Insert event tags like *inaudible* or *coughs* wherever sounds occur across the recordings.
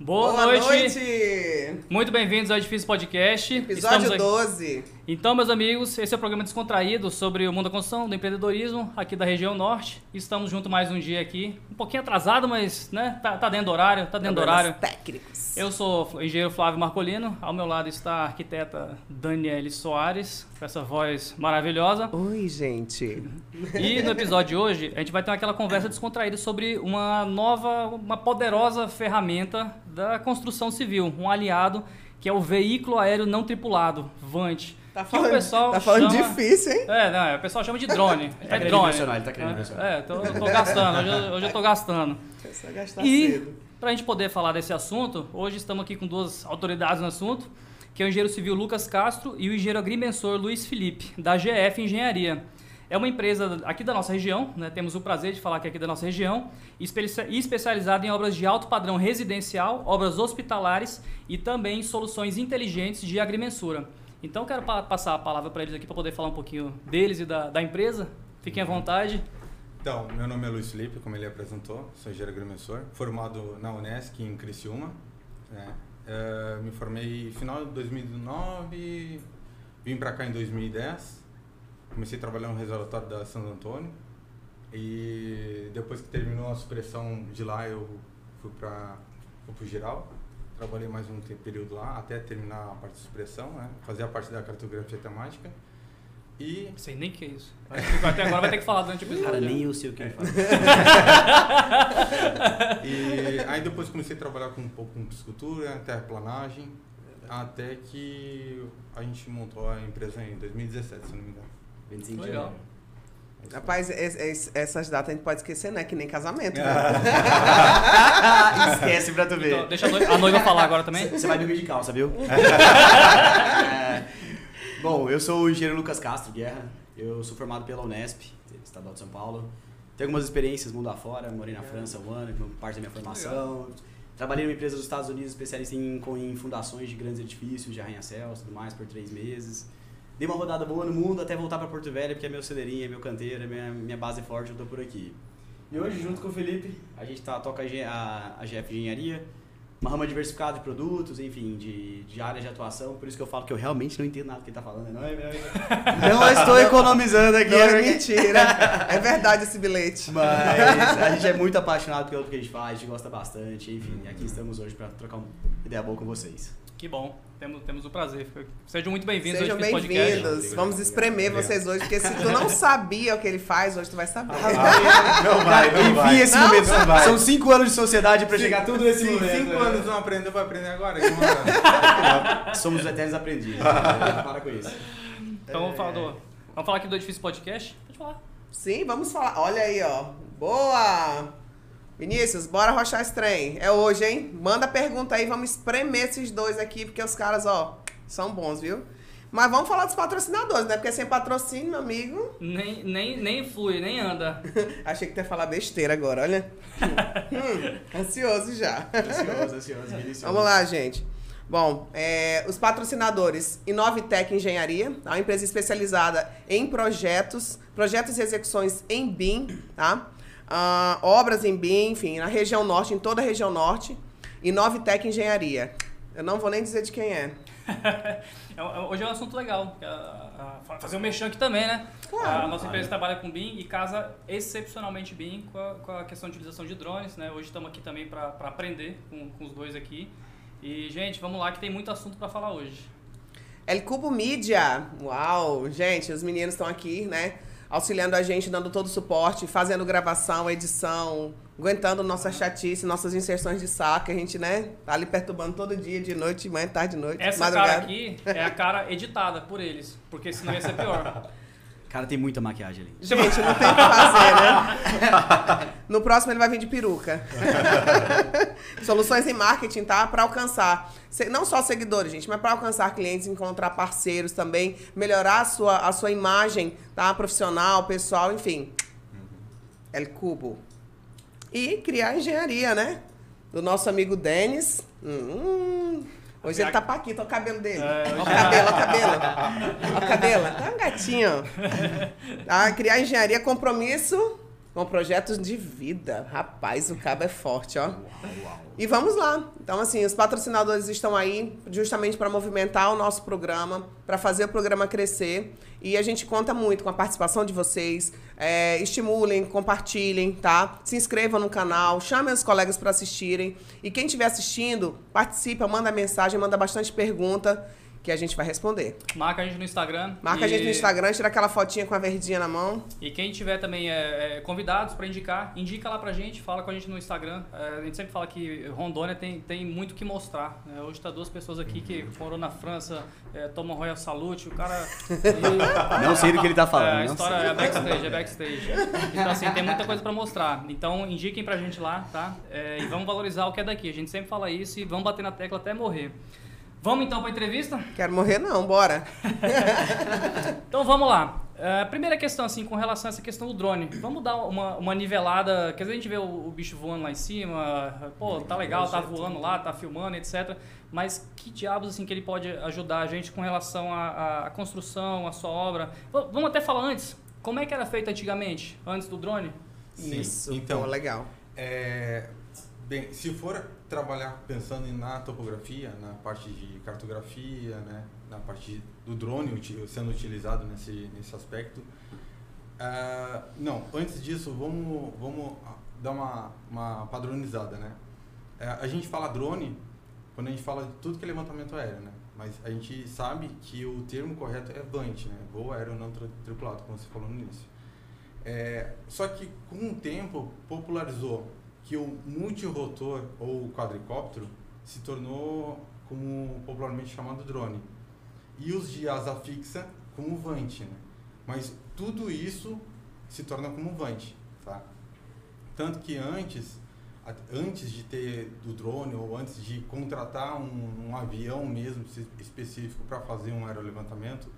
Boa, Boa noite. noite. Muito bem-vindos ao Edifício Podcast. Episódio Estamos aqui- 12. Então, meus amigos, esse é o programa descontraído sobre o mundo da construção, do empreendedorismo aqui da região norte. Estamos juntos mais um dia aqui, um pouquinho atrasado, mas né, tá, tá dentro do horário, tá dentro do horário. Problemas técnicos. Eu sou o engenheiro Flávio Marcolino, ao meu lado está a arquiteta Daniele Soares, com essa voz maravilhosa. Oi, gente. E no episódio de hoje, a gente vai ter aquela conversa descontraída sobre uma nova, uma poderosa ferramenta da construção civil, um aliado que é o veículo aéreo não tripulado, VANT. Tá que falando, o pessoal tá falando chama- difícil, hein? É, não, o pessoal chama de drone. Ele tá é querendo drone. impressionar, ele tá querendo impressionar. É, tô, tô gastando, hoje, eu- hoje eu tô gastando. *laughs* É só gastar E, cedo. para a gente poder falar desse assunto, hoje estamos aqui com duas autoridades no assunto, que é o engenheiro civil Lucas Castro e o engenheiro agrimensor Luiz Felipe, da GF Engenharia. É uma empresa aqui da nossa região, né? temos o prazer de falar que é aqui da nossa região, espe- especializada em obras de alto padrão residencial, obras hospitalares e também soluções inteligentes de agrimensura. Então, quero pa- passar a palavra para eles aqui para poder falar um pouquinho deles e da, da empresa. Fiquem à vontade. Então, meu nome é Luiz Felipe, como ele apresentou, sou engenheiro agrimensor, formado na Unesc em Criciúma. né? Eh, me formei final de 2009, vim para cá em 2010, comecei a trabalhar no reservatório da Santo Antônio e depois que terminou a supressão de lá eu fui para o Giral, trabalhei mais um período lá até terminar a parte de supressão, né? fazia parte da cartografia temática e Não sei nem o que é isso. Até agora vai ter que falar durante o episódio. Cara, nem eu sei o que ele faz. *laughs* E aí depois comecei a trabalhar com um pouco com piscicultura, terraplanagem, até que a gente montou a empresa em 2017, se não me engano. 25 de Legal. janeiro. É isso aí. Rapaz, es- es- essas datas a gente pode esquecer, né? Que nem casamento. né? *laughs* Esquece pra tu ver. Então, deixa a noiva, a noiva falar agora também. Você vai dormir de calça, viu? *laughs* É. Bom, eu sou o engenheiro Lucas Castro Guerra. Eu sou formado pela Unesp, Estadual de São Paulo. Tenho algumas experiências mundo afora. Morei na França um ano, parte da minha formação. Trabalhei numa empresa dos Estados Unidos especialista em, em fundações de grandes edifícios, de arranha-céus e tudo mais, por três meses. Dei uma rodada boa no mundo até voltar para Porto Velho, porque é meu celeirinho, é meu canteiro, é minha, minha base forte, eu tô por aqui. E hoje, junto com o Felipe, a gente tá, toca a, a, GF Engenharia, uma rama diversificada de produtos, enfim, de, de áreas de atuação. Por isso que eu falo que eu realmente não entendo nada do que ele tá falando. Não, é, não, *laughs* não estou economizando aqui. Não é mentira. É verdade esse bilhete. Mas a gente é muito apaixonado pelo que a gente faz, a gente gosta bastante. Enfim, aqui estamos hoje para trocar uma ideia boa com vocês. Que bom. Temos, temos o prazer. Sejam muito bem-vindos Sejam bem-vindos. Vamos espremer Obrigado. vocês hoje, porque se tu não *laughs* sabia o que ele faz, hoje tu vai saber. Não vai, não Enfim, vai. esse Não, momento. não vai. São cinco anos de sociedade para chegar tudo nesse se momento. cinco né? anos não aprendeu, vai aprender agora. *laughs* Somos os eternos aprendizes. né? *laughs* Para com isso. Então vamos falar, do, vamos falar aqui do Edifício Podcast? Pode falar. Sim, vamos falar. Olha aí, ó. Boa! Vinícius, bora rochar esse trem. É hoje, hein? Manda pergunta aí, vamos espremer esses dois aqui, porque os caras, ó, são bons, viu? Mas vamos falar dos patrocinadores, né? Porque sem patrocínio, meu amigo. Nem, nem, nem flui, nem anda. *laughs* Achei que tu ia falar besteira agora, olha. *laughs* hum, ansioso já. Ansioso, *laughs* ansioso, delicioso. Vamos lá, gente. Bom, é, os patrocinadores Inovitec Engenharia, tá? uma empresa especializada em projetos, projetos e execuções em BIM, tá? Ah, obras em BIM, enfim, na região norte, em toda a região norte. Inovitec Engenharia. Eu não vou nem dizer de quem é. *laughs* É, é, Hoje é um assunto legal. que a- a- fazer um mexão aqui também, né? Claro. a nossa empresa trabalha com BIM e casa excepcionalmente bem com a, com a questão de utilização de drones, né? Hoje estamos aqui também para aprender com, com os dois aqui. E, gente, vamos lá que tem muito assunto para falar hoje. El Cubo Mídia. Uau, gente, os meninos estão aqui, né? Auxiliando a gente, dando todo o suporte, fazendo gravação, edição, aguentando nossa chatice, nossas inserções de saco, que a gente, né, tá ali perturbando todo dia, de noite, de manhã, tarde, de noite, Essa madrugada. cara aqui é a cara editada por eles, porque senão ia ser pior. *laughs* Cara, tem muita maquiagem ali. Gente, não tem o que fazer, né? *laughs* No próximo ele vai vir de peruca. *laughs* Soluções em marketing, tá? Para alcançar, não só seguidores, gente, mas para alcançar clientes, encontrar parceiros também, melhorar a sua, a sua imagem, tá? Profissional, pessoal, enfim. El Cubo. E criar engenharia, né? Do nosso amigo Denis. Hum, hoje ele tá paquito, olha o cabelo dele. É, Olha o cabelo, olha o cabelo. Olha o cabelo. Tá um gatinho. Tá? *laughs* Criar engenharia, compromisso com projetos de vida. Rapaz, o cabo é forte, ó. E vamos lá. Então, assim, os patrocinadores estão aí justamente para movimentar o nosso programa, para fazer o programa crescer. E a gente conta muito com a participação de vocês. É, estimulem, compartilhem, tá? Se inscrevam no canal, chamem os colegas para assistirem. E quem estiver assistindo, participa, manda mensagem, manda bastante pergunta que a gente vai responder. Marca a gente no Instagram. Marca e... a gente no Instagram, tira aquela fotinha com a verdinha na mão. E quem tiver também é, é, convidados para indicar, indica lá pra gente, fala com a gente no Instagram. É, a gente sempre fala que Rondônia tem, tem muito que mostrar. Né? Hoje tá duas pessoas aqui que foram na França, é, tomam Royal Salute, o cara... *laughs* não sei do que ele tá falando. É, a história é backstage, é backstage. Então assim, tem muita coisa para mostrar. Então indiquem pra gente lá, tá? É, e vamos valorizar o que é daqui. A gente sempre fala isso e vamos bater na tecla até morrer. Vamos então para a entrevista? Quero morrer não, bora. *laughs* então vamos lá. Uh, primeira questão, assim, com relação a essa questão do drone. Vamos dar uma, uma nivelada. Quer dizer, a gente vê o, o, bicho voando lá em cima, pô, tá legal, tá voando lá, tá filmando, etc. Mas que diabos, assim, que ele pode ajudar a gente com relação à construção, à sua obra? V vamos até falar antes. Como é que era feito antigamente, antes do drone? Sim, Isso, então, pô, legal. É, bem, se for trabalhar pensando na topografia, na parte de cartografia, né, na parte do drone sendo utilizado nesse, nesse aspecto. Uh, não, antes disso, vamos, vamos dar uma, uma padronizada, né? Uh, a gente fala drone quando a gente fala de tudo que é levantamento aéreo, né? Mas a gente sabe que o termo correto é VANT, né? Voo aéreo não tripulado, como você falou no início. É, só que com o tempo popularizou que o multirotor ou quadricóptero se tornou como popularmente chamado drone. E os de asa fixa como vante, né? Mas tudo isso se torna como vante, tá? Tanto que antes, antes de ter do drone ou antes de contratar um, um avião mesmo específico para fazer um aerolevantamento,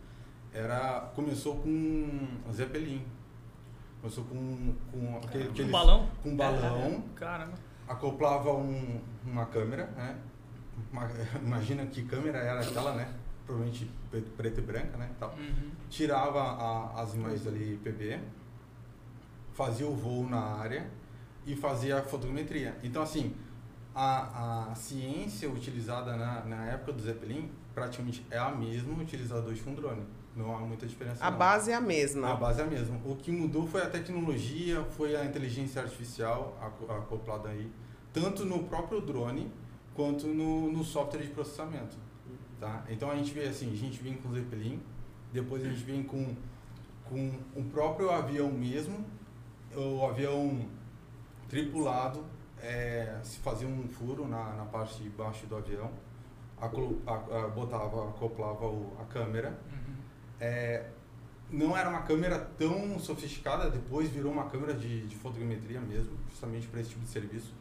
era começou com Zeppelin, Começou com, com aquele, aquele, um balão? Com um balão. É, caramba. Acoplava um, uma câmera, né? Uma, *laughs* imagina que câmera era aquela, né? Provavelmente preta e branca, né? Tal. Uhum. Tirava a, as imagens ali PB, fazia o voo na área e fazia a fotogrametria. Então, assim, a, a ciência utilizada na, na época do Zeppelin praticamente é a mesma utilizada hoje com drone. Não há muita diferença. A não. base é a mesma. A base é a mesma. O que mudou foi a tecnologia, foi a inteligência artificial acoplada aí, tanto no próprio drone quanto no, no software de processamento. Tá? Então a gente vê assim, a gente vem com o Zeppelin, depois a gente vem com, com o próprio avião mesmo, o avião tripulado, é, se fazia um furo na, na parte de baixo do avião, a, a, a, botava, acoplava o, a câmera, é, não era uma câmera tão sofisticada, depois virou uma câmera de, de fotogrametria mesmo, justamente para esse tipo de serviço.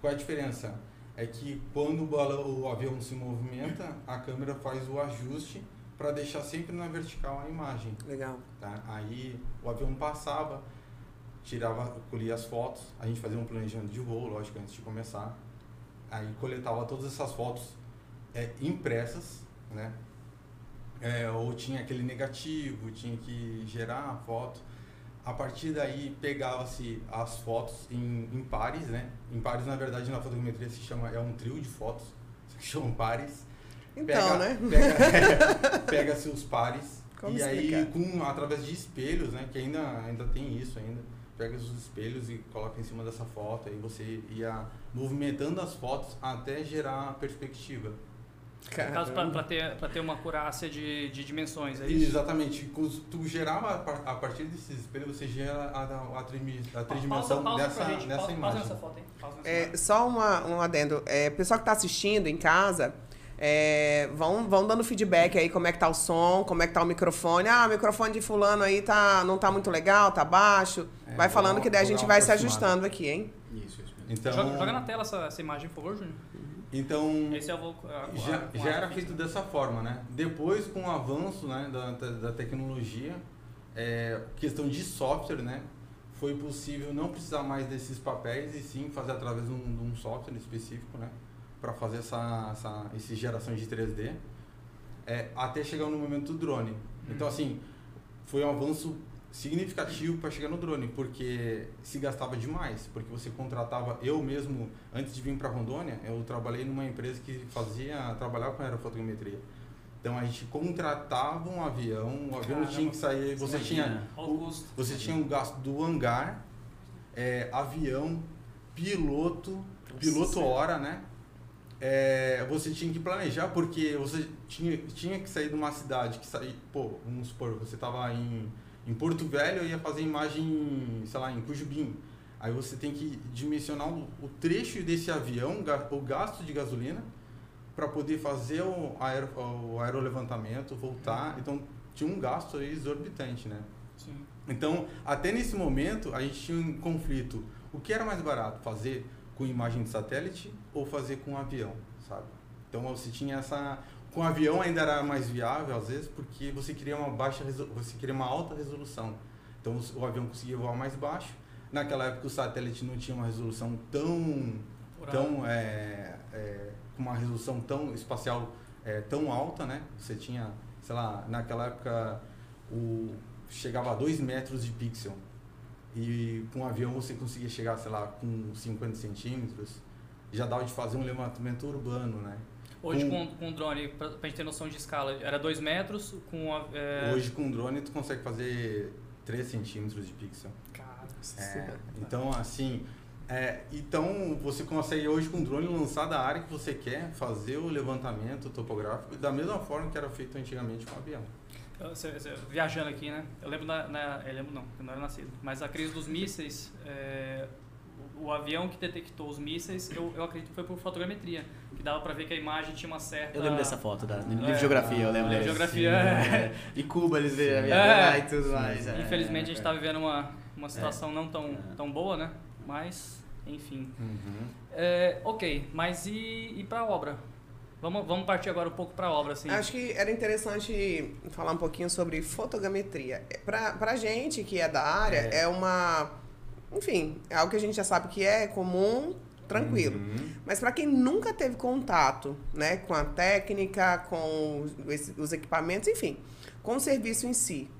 Qual é a diferença? É que quando o, balão, o avião se movimenta, a câmera faz o ajuste para deixar sempre na vertical a imagem. Legal. Tá? Aí o avião passava, tirava, colhia as fotos, a gente fazia um planejamento de voo, lógico, antes de começar. Aí coletava todas essas fotos é, impressas, né? É, ou tinha aquele negativo, tinha que gerar a foto. A partir daí pegava-se as fotos em, em, pares, né? Em pares, na verdade, na fotogrametria se chama é um trio de fotos, *laughs* que chamam pares. Então, pega, né? Pega, *laughs* pega-se os pares Como e explicar? aí com através de espelhos, né? Que ainda ainda tem isso ainda. Pega os espelhos e coloca em cima dessa foto, aí você ia movimentando as fotos até gerar a perspectiva. No caso, para ter, ter uma acurácia de, de dimensões, é isso? Exatamente. Tu gerava, a partir desses espelhos, você gera a, a, a, tridimensão pausa, dessa, gente, dessa pausa, imagem. Pausa nessa foto, hein? Pausa nessa é, só uma, um adendo. É, pessoal que está assistindo em casa, é, vão, vão dando feedback aí, como é que tá o som, como é que tá o microfone. Ah, o microfone de fulano aí tá, não tá muito legal, tá baixo. É, vai falando que daí a gente vai se ajustando aqui, hein? Isso, isso. Então, joga, joga na tela essa, essa imagem, por favor, Júnior. Então, Esse já, já era feito dessa forma, né? Depois, com o avanço né, da, da tecnologia, é, questão de software, né? Foi possível não precisar mais desses papéis e sim fazer através de um, de um software específico, né? Para fazer essa, essa, essa geração de 3D, é, até chegar no momento do drone. Então, assim, foi um avanço significativo para chegar no drone, porque se gastava demais, porque você contratava, eu mesmo, antes de vir para Rondônia, eu trabalhei numa empresa que fazia, trabalhava com aerofotogrametria. Então a gente contratava um avião, o avião Caramba. tinha que sair, você tinha, Imagina. Olha o você tinha o gasto do hangar, é, avião, piloto, piloto hora, né? É, você tinha que planejar porque você tinha, tinha que sair de uma cidade que sair, pô, vamos supor, você tava em, em Porto Velho e ia fazer imagem, sei lá, em Cujubim. Aí você tem que dimensionar o, trecho desse avião, o gasto de gasolina, para poder fazer o, aero, o aerolevantamento, voltar. Então tinha um gasto aí exorbitante, né? Sim. Então, até nesse momento, a gente tinha um conflito. O que era mais barato? Fazer com imagem de satélite ou fazer com avião, sabe? Então, você tinha essa... Com avião ainda era mais viável, às vezes, porque você queria uma baixa... Você queria uma alta resolução. Então, o avião conseguia voar mais baixo. Naquela época, o satélite não tinha uma resolução tão... Tão é, é, com uma resolução tão espacial é, tão alta, né? Você tinha, sei lá, naquela época o chegava a 2 metros de pixel e com um avião você conseguia chegar, sei lá, com 50 centímetros. Já dava de fazer um levantamento urbano, né? Hoje Com- com, com drone, pra, pra gente ter noção de escala, era 2 metros com a. É... Hoje com drone tu consegue fazer 3 centímetros de pixel. Cara, É, então, assim, é, então você consegue hoje com drone lançar da área que você quer, fazer o levantamento topográfico da mesma forma que era feito antigamente com avião. Eu- viajando aqui, né? Eu lembro na, na- eu lembro não, eu não era nascido. Mas a crise dos mísseis, é, o, avião que detectou os mísseis, eu, eu acredito que foi por fotogrametria, que dava pra ver que a imagem tinha uma certa. Eu lembro dessa foto, da, no livro É. de geografia, eu lembro É, dessa. geografia, é. *laughs* E Cuba, eles veem a minha É. e tudo mais. é. Infelizmente a gente está vivendo uma, uma situação não tão, É. tão boa, né? Mas, enfim. Uhum. É, ok, mas e, e para a obra? Vamos, vamos partir agora um pouco para a obra, assim. Acho que era interessante falar um pouquinho sobre fotogrametria. É, Pra, pra gente que é da área, É. é, uma. Enfim, é algo que a gente já sabe que é comum, tranquilo. Uhum. Mas para quem nunca teve contato né, com a técnica, com os, os equipamentos, enfim, com o serviço em si.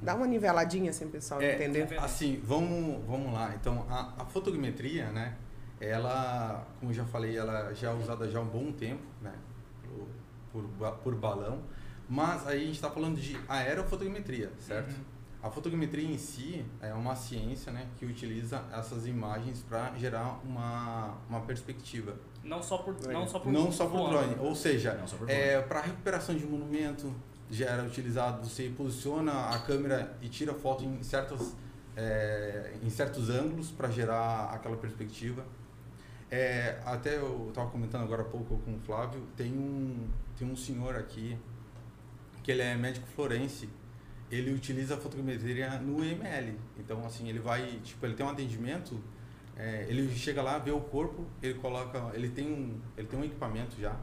Dá uma niveladinha assim, pessoal, É, entender? Assim, vamos, vamos lá. Então, a, a fotogrametria, né? Ela, como eu já falei, ela já é usada já há um bom tempo, né? Por, por balão. Mas aí a gente está falando de aerofotogrametria, certo? Uhum. A fotogrametria em si é uma ciência, né? Que utiliza essas imagens para gerar uma, uma perspectiva. Não só por não só por Não só por drone. Ou seja, é, para recuperação de monumento já era utilizado. Você posiciona a câmera e tira foto em certos, é, em certos ângulos para gerar aquela perspectiva. É, até eu estava comentando agora há pouco com o Flávio, tem um, tem um senhor aqui que ele é médico florense. Ele utiliza a fotogrametria no EML. Então, assim, ele vai, tipo, ele tem um atendimento, é, ele chega lá, vê o corpo, ele coloca, ele tem um, ele tem um equipamento já,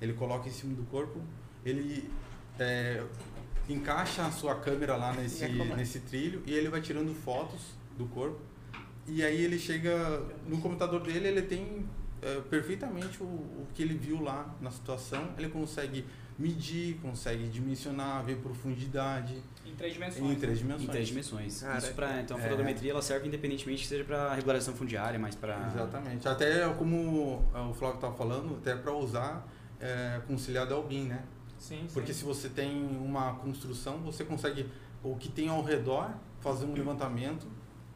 ele coloca em cima do corpo, ele é, encaixa a sua câmera lá nesse, nesse trilho e ele vai tirando fotos do corpo. E aí ele chega no computador dele, ele tem é, perfeitamente o, o que ele viu lá na situação, ele consegue medir, consegue dimensionar, ver profundidade Em três dimensões. em três Em dimensões. três dimensões. Cara, Isso pra, então a é. fotogrametria ela serve independentemente que seja para regularização fundiária, mas para Exatamente. Até como o Flávio estava falando, até para usar é, conciliado ao BIM, né? Sim, sim. Porque se você tem uma construção, você consegue o que tem ao redor fazer um levantamento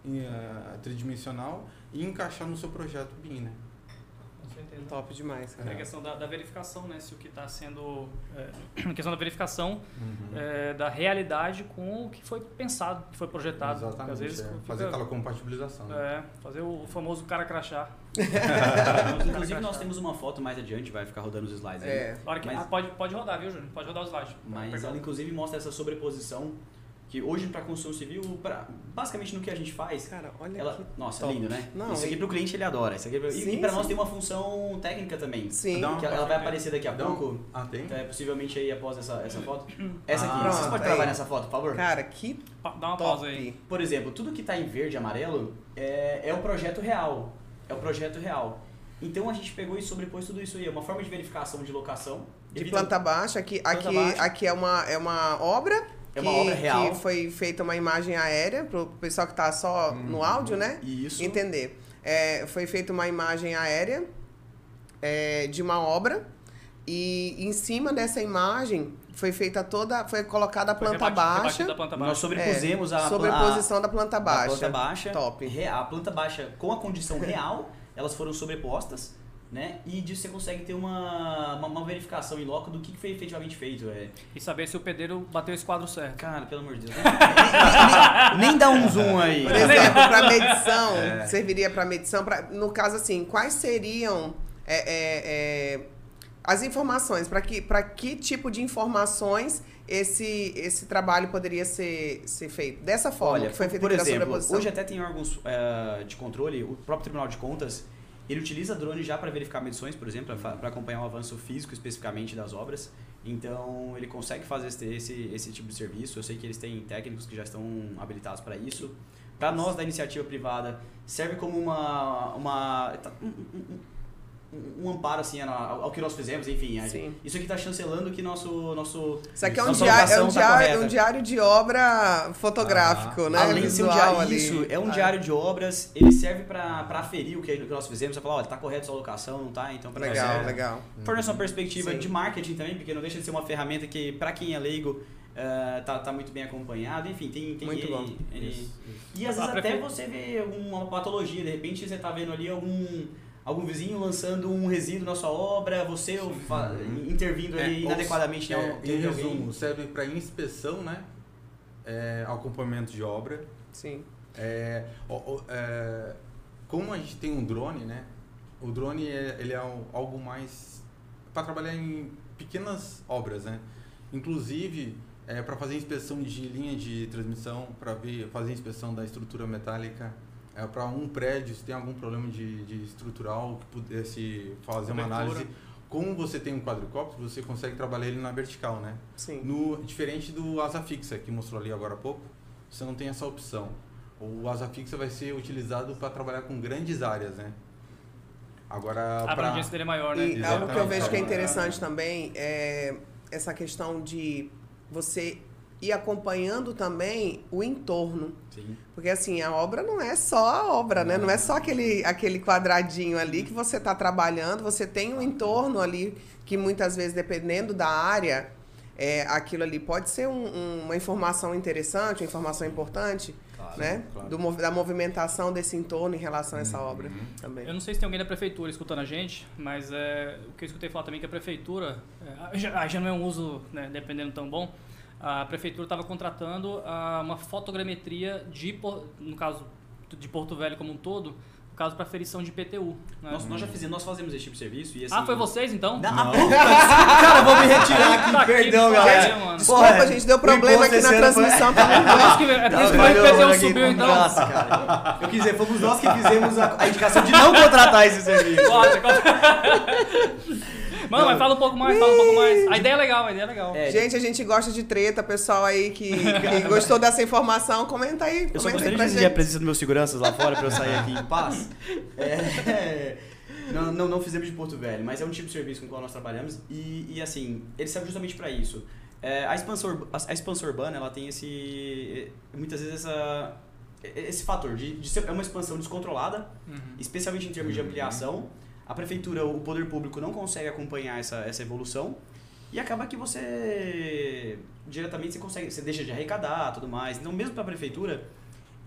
em, eh, tridimensional e encaixar no seu projeto BIM, né? Certeza. Top demais, É cara. a questão da, da verificação, né? Se o que está sendo. É, a *clears throat* questão da verificação é, da realidade com o que foi pensado, que foi projetado. Porque Exatamente. às vezes é. fica- Fazer aquela compatibilização. né? É, fazer o famoso cara crachá. *laughs* Inclusive nós temos uma foto mais adiante, vai ficar rodando os slides aí. É. A hora que, Mas- ah, pode, pode rodar, viu, Júnior? Pode rodar os slides. Mas ela inclusive mostra essa sobreposição que hoje para construção civil, pra, basicamente no que a gente faz, Cara, olha ela, nossa, top. lindo, né? Não, Isso aqui e- pro cliente ele adora. Isso aqui é pra- e- Sim, e para nós tem uma função técnica também. Sim. Que ela vai aparecer daqui a Dá um- pouco. Ah, tem? É, possivelmente aí após essa, essa foto. *coughs* Essa aqui, Ah, vocês podem trabalhar nessa foto, por favor? Cara, que Dá uma top. pausa aí. Por exemplo, tudo que está em verde e amarelo é, é o projeto real. É o projeto real. Então a gente pegou e sobrepôs tudo isso aí. É uma forma de verificação de locação. De evitando- planta baixa, aqui, Planta aqui, baixa. aqui é, uma, é uma obra É uma obra real. Que foi feita uma imagem aérea, pro pessoal que tá só no áudio, né? Isso. Entender. É, foi feita uma imagem aérea é, de uma obra e em cima dessa imagem foi feita toda, foi colocada a planta rebati- baixa. rebatida a planta baixa. Nós sobrepusemos a, sobreposição a, da planta a baixa. planta baixa. Top. re- A planta baixa com a condição real, elas foram sobrepostas, né? E disso você consegue ter uma, uma, uma verificação em loco do que foi efetivamente feito. É, E saber se o pedreiro bateu esse quadro certo. cara, pelo amor de Deus. *laughs* Nem, nem- nem- dá um zoom aí. Por exemplo, para medição, serviria para medição. Pra, no caso, assim, quais seriam é, é, é, as informações? Para que, pra que tipo de informações esse, esse trabalho poderia ser, ser feito? Dessa forma, Olha, que foi feita por exemplo, hoje até tem órgãos eh, de controle, o próprio Tribunal de Contas, ele utiliza drone já para verificar medições, por exemplo, para acompanhar o avanço físico especificamente das obras. Então, ele consegue fazer esse, esse, esse tipo de serviço. Eu sei que eles têm técnicos que já estão habilitados para isso. Para nós da iniciativa privada, serve como uma, uma tá- um- um amparo assim ao, ao que nós fizemos, enfim. Sim. Isso aqui está chancelando que nosso nosso Isso aqui é um, diário, é um, tá diário, correta. um diário de obra fotográfico, Ah. né? Além de ser um diário, ali. isso, é um Ah, diário de obras, ele serve para aferir o que, o que nós fizemos, você falar, olha, tá correto sua locação, não tá, então para Legal, legal. Fornece uma perspectiva Sim. de marketing também, porque não deixa de ser uma ferramenta que, para quem é leigo, eh, tá, tá muito bem acompanhado, enfim, tem, tem Muito ele, bom. ele- Isso, isso. E às vezes até você vê uma patologia, de repente você tá vendo ali algum algum vizinho lançando um resíduo na sua obra, você fa- intervindo ali É, inadequadamente ou- em é, em em alguém. resumo, serve para inspeção, né? É, acompanhamento de obra. Sim. É, o- o- é, como a gente tem um drone, né? O drone é, ele é algo mais para trabalhar em pequenas obras, né? Inclusive para fazer inspeção de linha de transmissão, para ver fazer inspeção da estrutura metálica, é, para um prédio se tem algum problema de, de estrutural que pudesse fazer uma análise. Como você tem um quadricóptero, você consegue trabalhar ele na vertical, né? Sim. No, diferente do asa fixa que mostrou ali agora há pouco, você não tem essa opção. O asa fixa vai ser utilizado para trabalhar com grandes áreas, né? Agora, A para abrangência dele é maior, né? E algo que eu vejo que é interessante também é essa questão de você ir acompanhando também o entorno. Sim. Porque assim, a obra não é só a obra, né? Não é só aquele, aquele quadradinho ali que você está trabalhando, você tem um entorno ali que muitas vezes, dependendo da área, é, aquilo ali pode ser um- um- uma informação interessante, uma informação importante, Claro, né? claro. Do da movimentação desse entorno em relação a essa obra também. Eu não sei se tem alguém da prefeitura escutando a gente, mas é, o que eu escutei falar também é que a prefeitura, é, já, já não é um uso, né, dependendo tão bom, a prefeitura estava contratando ah, uma fotogrametria de, no caso de Porto Velho como um todo, no caso para aferição de IPTU. né? Nós, nós já fizemos, nós fazemos esse tipo de serviço e assim... ah, foi vocês então? Não, puta, *laughs* cara, vou me retirar aqui, Tá perdão, pariu, galera. mano. Desculpa, Porra, gente, deu problema aqui na ano foi- transmissão. Tá *laughs* É por isso que, é por isso que o IPTU subiu então. Nossa, cara. Eu quis dizer, fomos nós que fizemos a, a indicação de não contratar esse serviço. Corta, *laughs* corta. Mano, mas fala um pouco mais, fala um pouco mais. A ideia é legal, a ideia é legal. É, Gente, a gente gosta de treta, pessoal aí que, que gostou dessa informação, comenta aí. Eu só comenta aí gostaria de exigir a presença dos meus seguranças lá fora pra eu sair aqui em paz. *laughs* É, não, não, não fizemos de Porto Velho, mas é um tipo de serviço com o qual nós trabalhamos e, e assim, ele serve justamente para isso. É, a, expansão, a, a expansão urbana, ela tem esse, muitas vezes essa, esse fator de, de ser é uma expansão descontrolada, Uhum. especialmente em termos de ampliação. A prefeitura, o poder público não consegue acompanhar essa, essa evolução e acaba que você diretamente você consegue, você deixa de arrecadar, tudo mais. Então, mesmo para a prefeitura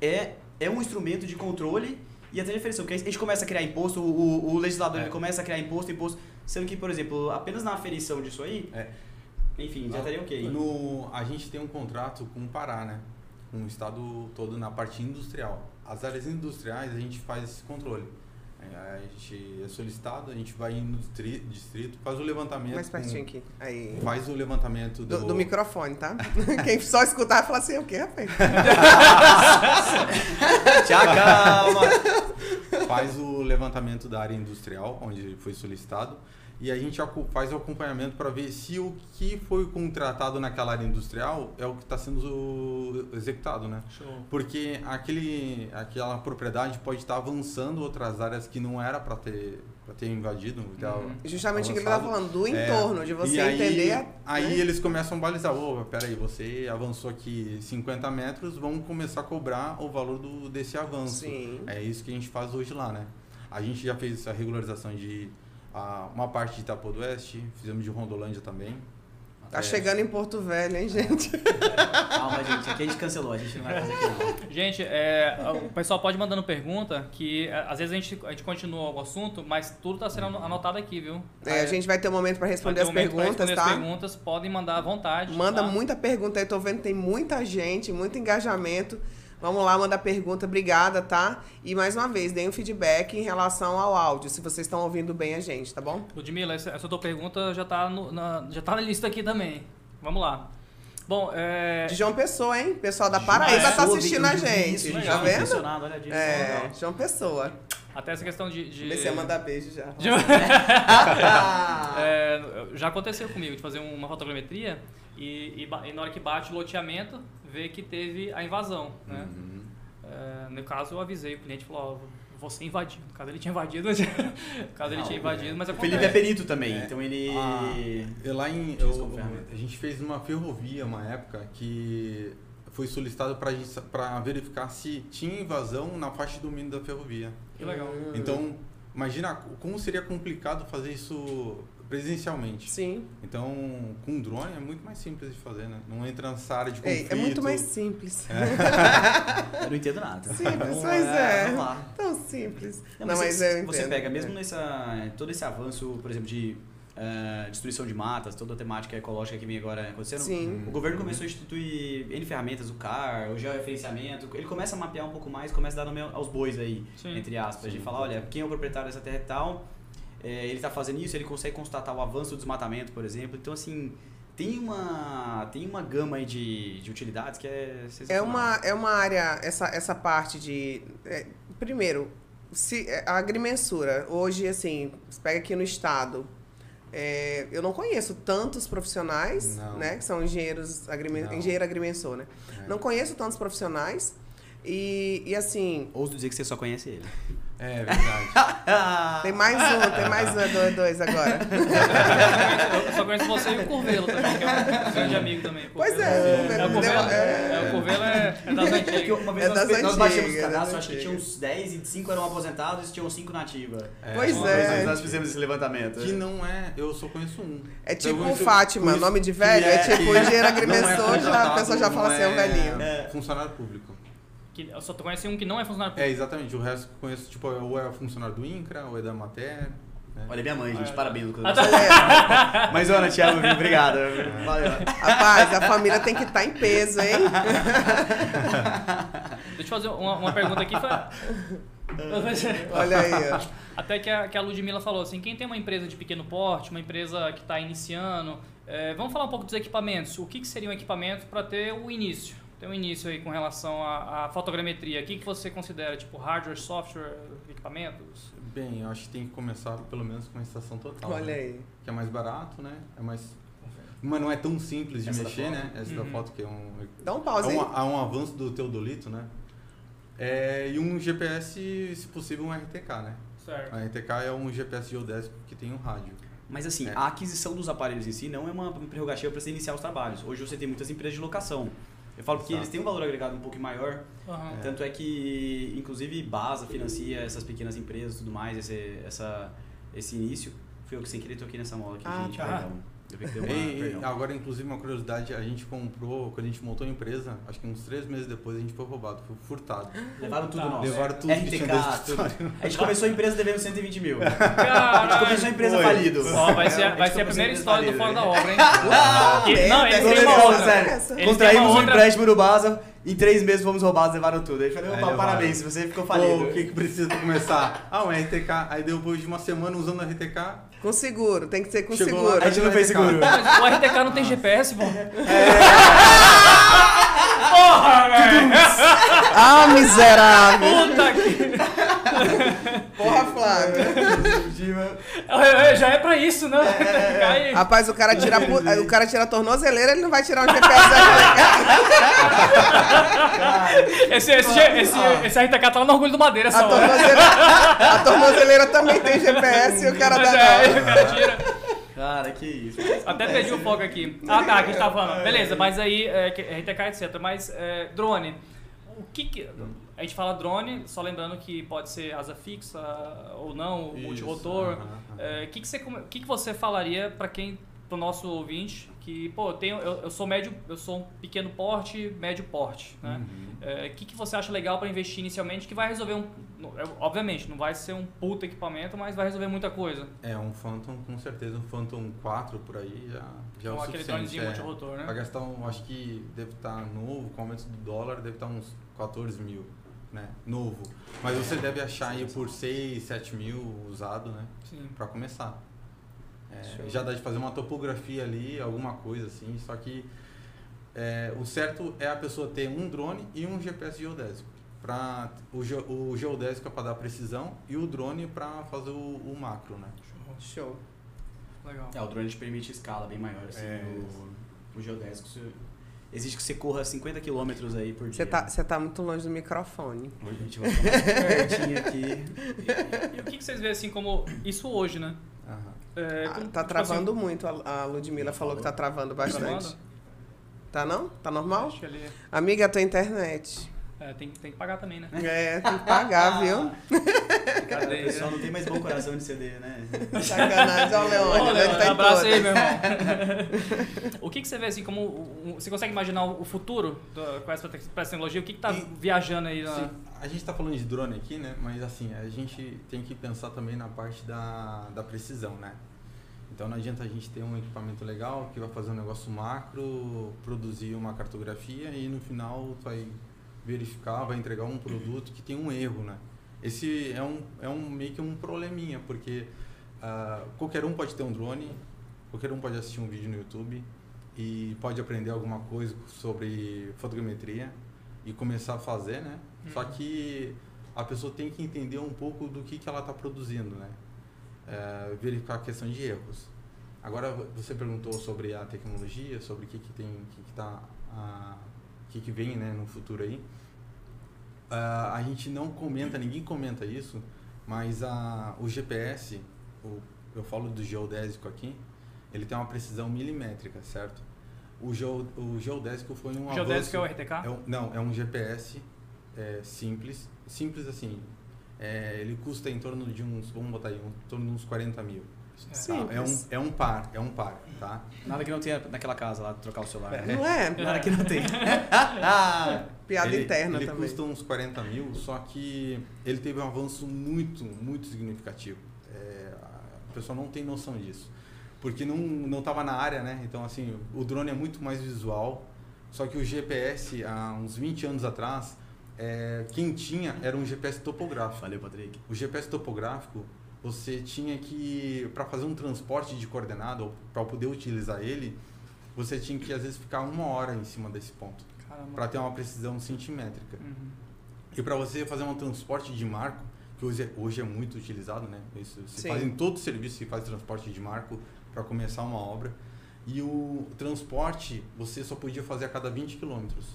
é é um instrumento de controle e até de aferição, porque a gente começa a criar imposto, o, o- legislador É. ele começa a criar imposto, imposto, sendo que, por exemplo, apenas na aferição disso aí, É. enfim, já estaria ok. No, a gente tem um contrato com o Pará, né? Com o estado todo na parte industrial. As áreas industriais a gente faz esse controle. É, A gente é solicitado, a gente vai no distri- distrito, faz o levantamento. Mais com- pertinho aqui. Aí. Faz o levantamento do, Do, do microfone, tá? *laughs* Quem só escutar fala assim, o quê, rapaz? *laughs* Te acalma! *laughs* faz o levantamento da área industrial, onde foi solicitado, e a gente faz o acompanhamento para ver se o que foi contratado naquela área industrial é o que está sendo executado, né? Show. Porque aquele, aquela propriedade pode estar avançando outras áreas que não era para ter, pra ter invadido. ter Uhum. Justamente o que ele tá avançado. falando, do É, entorno, de você e aí, entender. Aí né? eles começam a balizar, ô, peraí, você avançou aqui 50 metros, vamos começar a cobrar o valor do, desse avanço. Sim. É isso que a gente faz hoje lá, né? A gente já fez essa regularização de ah, uma parte de Itapo do Oeste, fizemos de Rondolândia também. Tá É, chegando em Porto Velho, hein, gente? *laughs* Calma, gente. Aqui a gente cancelou. A gente não vai fazer aqui, não. Gente, é, o pessoal pode ir mandando pergunta, que é, às vezes a gente, a gente continua o assunto, mas tudo está sendo anotado aqui, viu? É, a gente vai ter um momento para vai responder as um pra perguntas, responder tá? As perguntas podem mandar à vontade. Manda tá? muita pergunta aí, tô vendo que tem muita gente, muito engajamento. Vamos lá, manda pergunta, obrigada, tá? E mais uma vez, deem um feedback em relação ao áudio, se vocês estão ouvindo bem a gente, tá bom? Ludmilla, essa, essa tua pergunta já está na, já tá na lista aqui também. Vamos lá. Bom, é, De João Pessoa, hein? Pessoal da Paraíba tá Pessoa, assistindo a eu vi gente, tá vendo? impressionado, olha a direção, É, legal. João Pessoa. até essa questão de... de... Comecei a mandar beijo já. *laughs* de- É, já aconteceu comigo de fazer uma fotogrametria e, e e na hora que bate o loteamento, vê que teve a invasão, né? Uhum. É, no caso, eu avisei o cliente, falou, ó, você invadiu. No caso, ele tinha invadido, mas... *laughs* no caso, ele Não, tinha invadido, mas O acontece. Felipe é perito também, É. então ele. Ah, eu lá em. Eu a gente fez uma ferrovia uma época que foi solicitado para verificar se tinha invasão na faixa de domínio da ferrovia. Que legal. Então, imagina como seria complicado fazer isso presencialmente. Sim. Então, com drone é muito mais simples de fazer, né? Não entra nessa área de conflito. é muito mais simples. *laughs* Eu não entendo nada. Simples, Vamos pois lá, é. Vamos lá. Tão simples. Não, Não, mas mas você, eu você pega, mesmo É. nessa, todo esse avanço, por exemplo, de eh, destruição de matas, toda a temática ecológica que vem agora acontecendo, Sim. o governo começou a instituir N ferramentas, o CAR, o georreferenciamento, ele começa a mapear um pouco mais, começa a dar nome aos bois aí, Sim. entre aspas, de falar, olha, quem é o proprietário dessa terra e tal, eh, ele está fazendo isso, ele consegue constatar o avanço do desmatamento, por exemplo, então assim... Tem uma, tem uma gama aí de, de utilidades que é É uma, é uma área, essa, essa parte de. é, primeiro, se, é, a agrimensura, hoje, assim, você pega aqui no estado. é, eu não conheço tantos profissionais, Não. né? Que são engenheiros, agrimen, Não. engenheiro agrimensor, né? É. Não conheço tantos profissionais. E, e assim, Ouso dizer que você só conhece ele. É verdade. *laughs* tem mais um, tem mais um, dois, dois agora. Eu só conheço você e o Curvelo também, que é um grande amigo também. Pois Curvelo. é, É, o Curvelo é. é, o Curvelo é, é das É antigas. uma vez É nós, das nós baixamos antigas, o cadastro, das acho que tinha antigas. uns 10 e 5 eram aposentados e tinham 5 nativas. É, Pois Uma é. vez nós fizemos esse levantamento. Que não é, eu só conheço um. É tipo conheço- Fátima, conheço nome de velho, é, tipo não é agrimensor, já, a pessoa já fala assim, é um velhinho. É. Funcionário público. Que, eu só conheci um que não é funcionário É, público. exatamente. O resto que eu conheço, tipo, ou é funcionário do INCRA, ou é da Mater. né? Olha minha mãe, gente, parabéns, Lucas. Ah, tá. Olha aí, Mas, Ana, Thiago, obrigado. Valeu. Rapaz, a família tem que estar em peso, hein? Deixa eu fazer uma, uma pergunta aqui. Olha aí, ó. Até que a, que a Ludmilla falou assim, quem tem uma empresa de pequeno porte, uma empresa que está iniciando, é, vamos falar um pouco dos equipamentos. O que, que seria um equipamento para ter o início? Ter um início aí com relação à, à fotogrametria. O que, que você considera, tipo, hardware, software, equipamentos? Bem, eu acho que tem que começar pelo menos com a estação total. Olha né? aí. Que é mais barato, né? É mais. Mas não é tão simples de Essa mexer, né? Essa Uhum. da foto que é um. Dá um É pause aí. um, é um avanço do Teodolito, né? É, e um GPS, se possível, um RTK, né? Certo. A RTK é um GPS geodésico que tem um rádio. Mas assim, É. a aquisição dos aparelhos em si não é uma prerrogativa para você iniciar os trabalhos. Hoje você tem muitas empresas de locação. Eu falo que Exato. eles têm um valor agregado um pouco maior, Aham. tanto é que, inclusive, Basa financia essas pequenas empresas e tudo mais, esse, essa, esse início. Fui eu que sem querer toquei nessa mola aqui, Ah, gente, tá. perdão. Deu uma, E- e agora, inclusive, uma curiosidade, a gente comprou, quando a gente montou a empresa, acho que uns três meses depois a gente foi roubado, foi furtado. Levaram tudo nosso. Levaram tudo RTK, tudo. A gente começou a empresa devendo 120 mil. A gente começou a empresa Foi. falido. Ó, vai ser, a- vai gente ser a primeira história do Fora falida. da Obra, hein? *laughs* Ah, Que- não, têm Toda uma outra. sério. Essa. Eles Contraímos um empréstimo no Basa, em três meses fomos roubados, levaram tudo. Aí falei, opa, parabéns, você ficou falido. o que, que precisa pra começar? Ah, um RTK. Aí depois de uma semana usando o RTK, Com seguro, tem que ser com Chegou seguro. lá, A gente não fez seguro. O RTK não tem GPS, pô. É. Porra, velho! Ah, miserável! Puta que... Porra, Flávio. É, Já é pra isso, né? *laughs* Cai- Rapaz, o cara tira a o cara tira a tornozeleira, ele não vai tirar um GPS da Esse, esse, esse, esse RTK tá lá no orgulho do Madeira, a essa hora. tornozeleira, a tornozeleira também tem GPS e o cara Mas dá é, não. *laughs* o cara tira. Cara, que isso. Até perdi o foco aqui. Ah, tá, que a gente tava falando. Beleza, mas aí, é, RTK, etc. Mas, é, drone. O que que... A gente fala drone, só lembrando que pode ser asa fixa ou não, Isso, multirotor. aham, aham. É, O que, que, você, que, que você falaria para quem, pro nosso ouvinte, que, pô, eu, tenho, eu, eu sou médio, eu sou um pequeno porte, médio porte, né? Uhum. É, O que, que você acha legal para investir inicialmente que vai resolver um... é, Obviamente, não vai ser um puta equipamento, mas vai resolver muita coisa. É, um Phantom, com certeza, um Phantom 4 por aí já, já é o aquele suficiente. dronezinho é. multirotor, né? Pra gastar, um, acho que deve estar novo, com o aumento do dólar, deve estar uns 14 mil, né? Novo. Mas você deve achar aí por 6, 7 mil usado, né? Sim. Pra começar. É, já dá de fazer uma topografia ali, alguma coisa assim, só que é, o certo é a pessoa ter um drone e um GPS geodésico. Pra, o, ge- o geodésico é para dar precisão e o drone para fazer o, o macro, né? Show. Legal. É, o drone te permite escala bem maior, assim. É. O, o geodésico, exige que você corra 50 km aí por dia. Você tá, você tá muito longe do microfone. Hoje a gente vai ficar mais pertinho aqui. E o que, que vocês veem assim como isso hoje, né? Aham. É, Ah, como- tá tipo travando muito. A a Ludmilla falou que tá travando assim, bastante. travando? Tá não? Tá normal? Acho que ali, Amiga, a tua internet. É, tem, tem que pagar também, né? É, tem que pagar, *laughs* viu? Cara, o *laughs* pessoal não tem mais bom coração de CD, né? *laughs* Sacanagem. Olha o Leone, ele tá um abraço aí, meu irmão. o que, que você vê assim como. um- Você consegue imaginar o futuro do- com essa tecnologia? O que, que tá E- viajando aí na. Sim, a gente está falando de drone aqui, né? Mas assim, a gente tem que pensar também na parte da, da precisão, né? Então não adianta a gente ter um equipamento legal que vai fazer um negócio macro, produzir uma cartografia e no final vai verificar, vai entregar um produto que tem um erro, né? Esse é um, é um meio que um probleminha, porque ah, qualquer um pode ter um drone, qualquer um pode assistir um vídeo no YouTube e pode aprender alguma coisa sobre fotogrametria e começar a fazer, né? Só que a pessoa tem que entender um pouco do que, que ela está produzindo, né? É, verificar a questão de erros. Agora você perguntou sobre a tecnologia, sobre o que, que tem, o que, tá, ah, o que, que vem, né, no futuro aí. Ah, a gente não comenta, ninguém comenta isso, mas a, o GPS, o, eu falo do geodésico aqui, ele tem uma precisão milimétrica, certo? O, geo, o geodésico foi um O geodésico é o avanço- RTK? é um- não, é um GPS é, simples. Simples assim. é, ele custa em torno de uns, vamos botar aí, em torno de uns 40 mil. Tá? Simples. É, um, é um par, é um par, tá? Nada que não tenha naquela casa lá, trocar o celular. Não é? Nada que não tenha. *laughs* Piada ele, interna ele também. custa uns 40 mil, só que ele teve um avanço muito, muito significativo. É, a pessoa não tem noção disso. Porque não não estava na área, né? Então, assim, o drone é muito mais visual. Só que o GPS, há uns 20 anos atrás, é, quem tinha era um GPS topográfico. Valeu, Patrick. O GPS topográfico, você tinha que, para fazer um transporte de coordenada, ou para poder utilizar ele, você tinha que, às vezes, ficar uma hora em cima desse ponto, para ter uma precisão centimétrica. Uhum. E para você fazer um transporte de marco, que hoje é, hoje é muito utilizado, né? Isso se Sim. faz em todo serviço, se faz transporte de marco para começar uma obra. E o transporte você só podia fazer a cada 20 quilômetros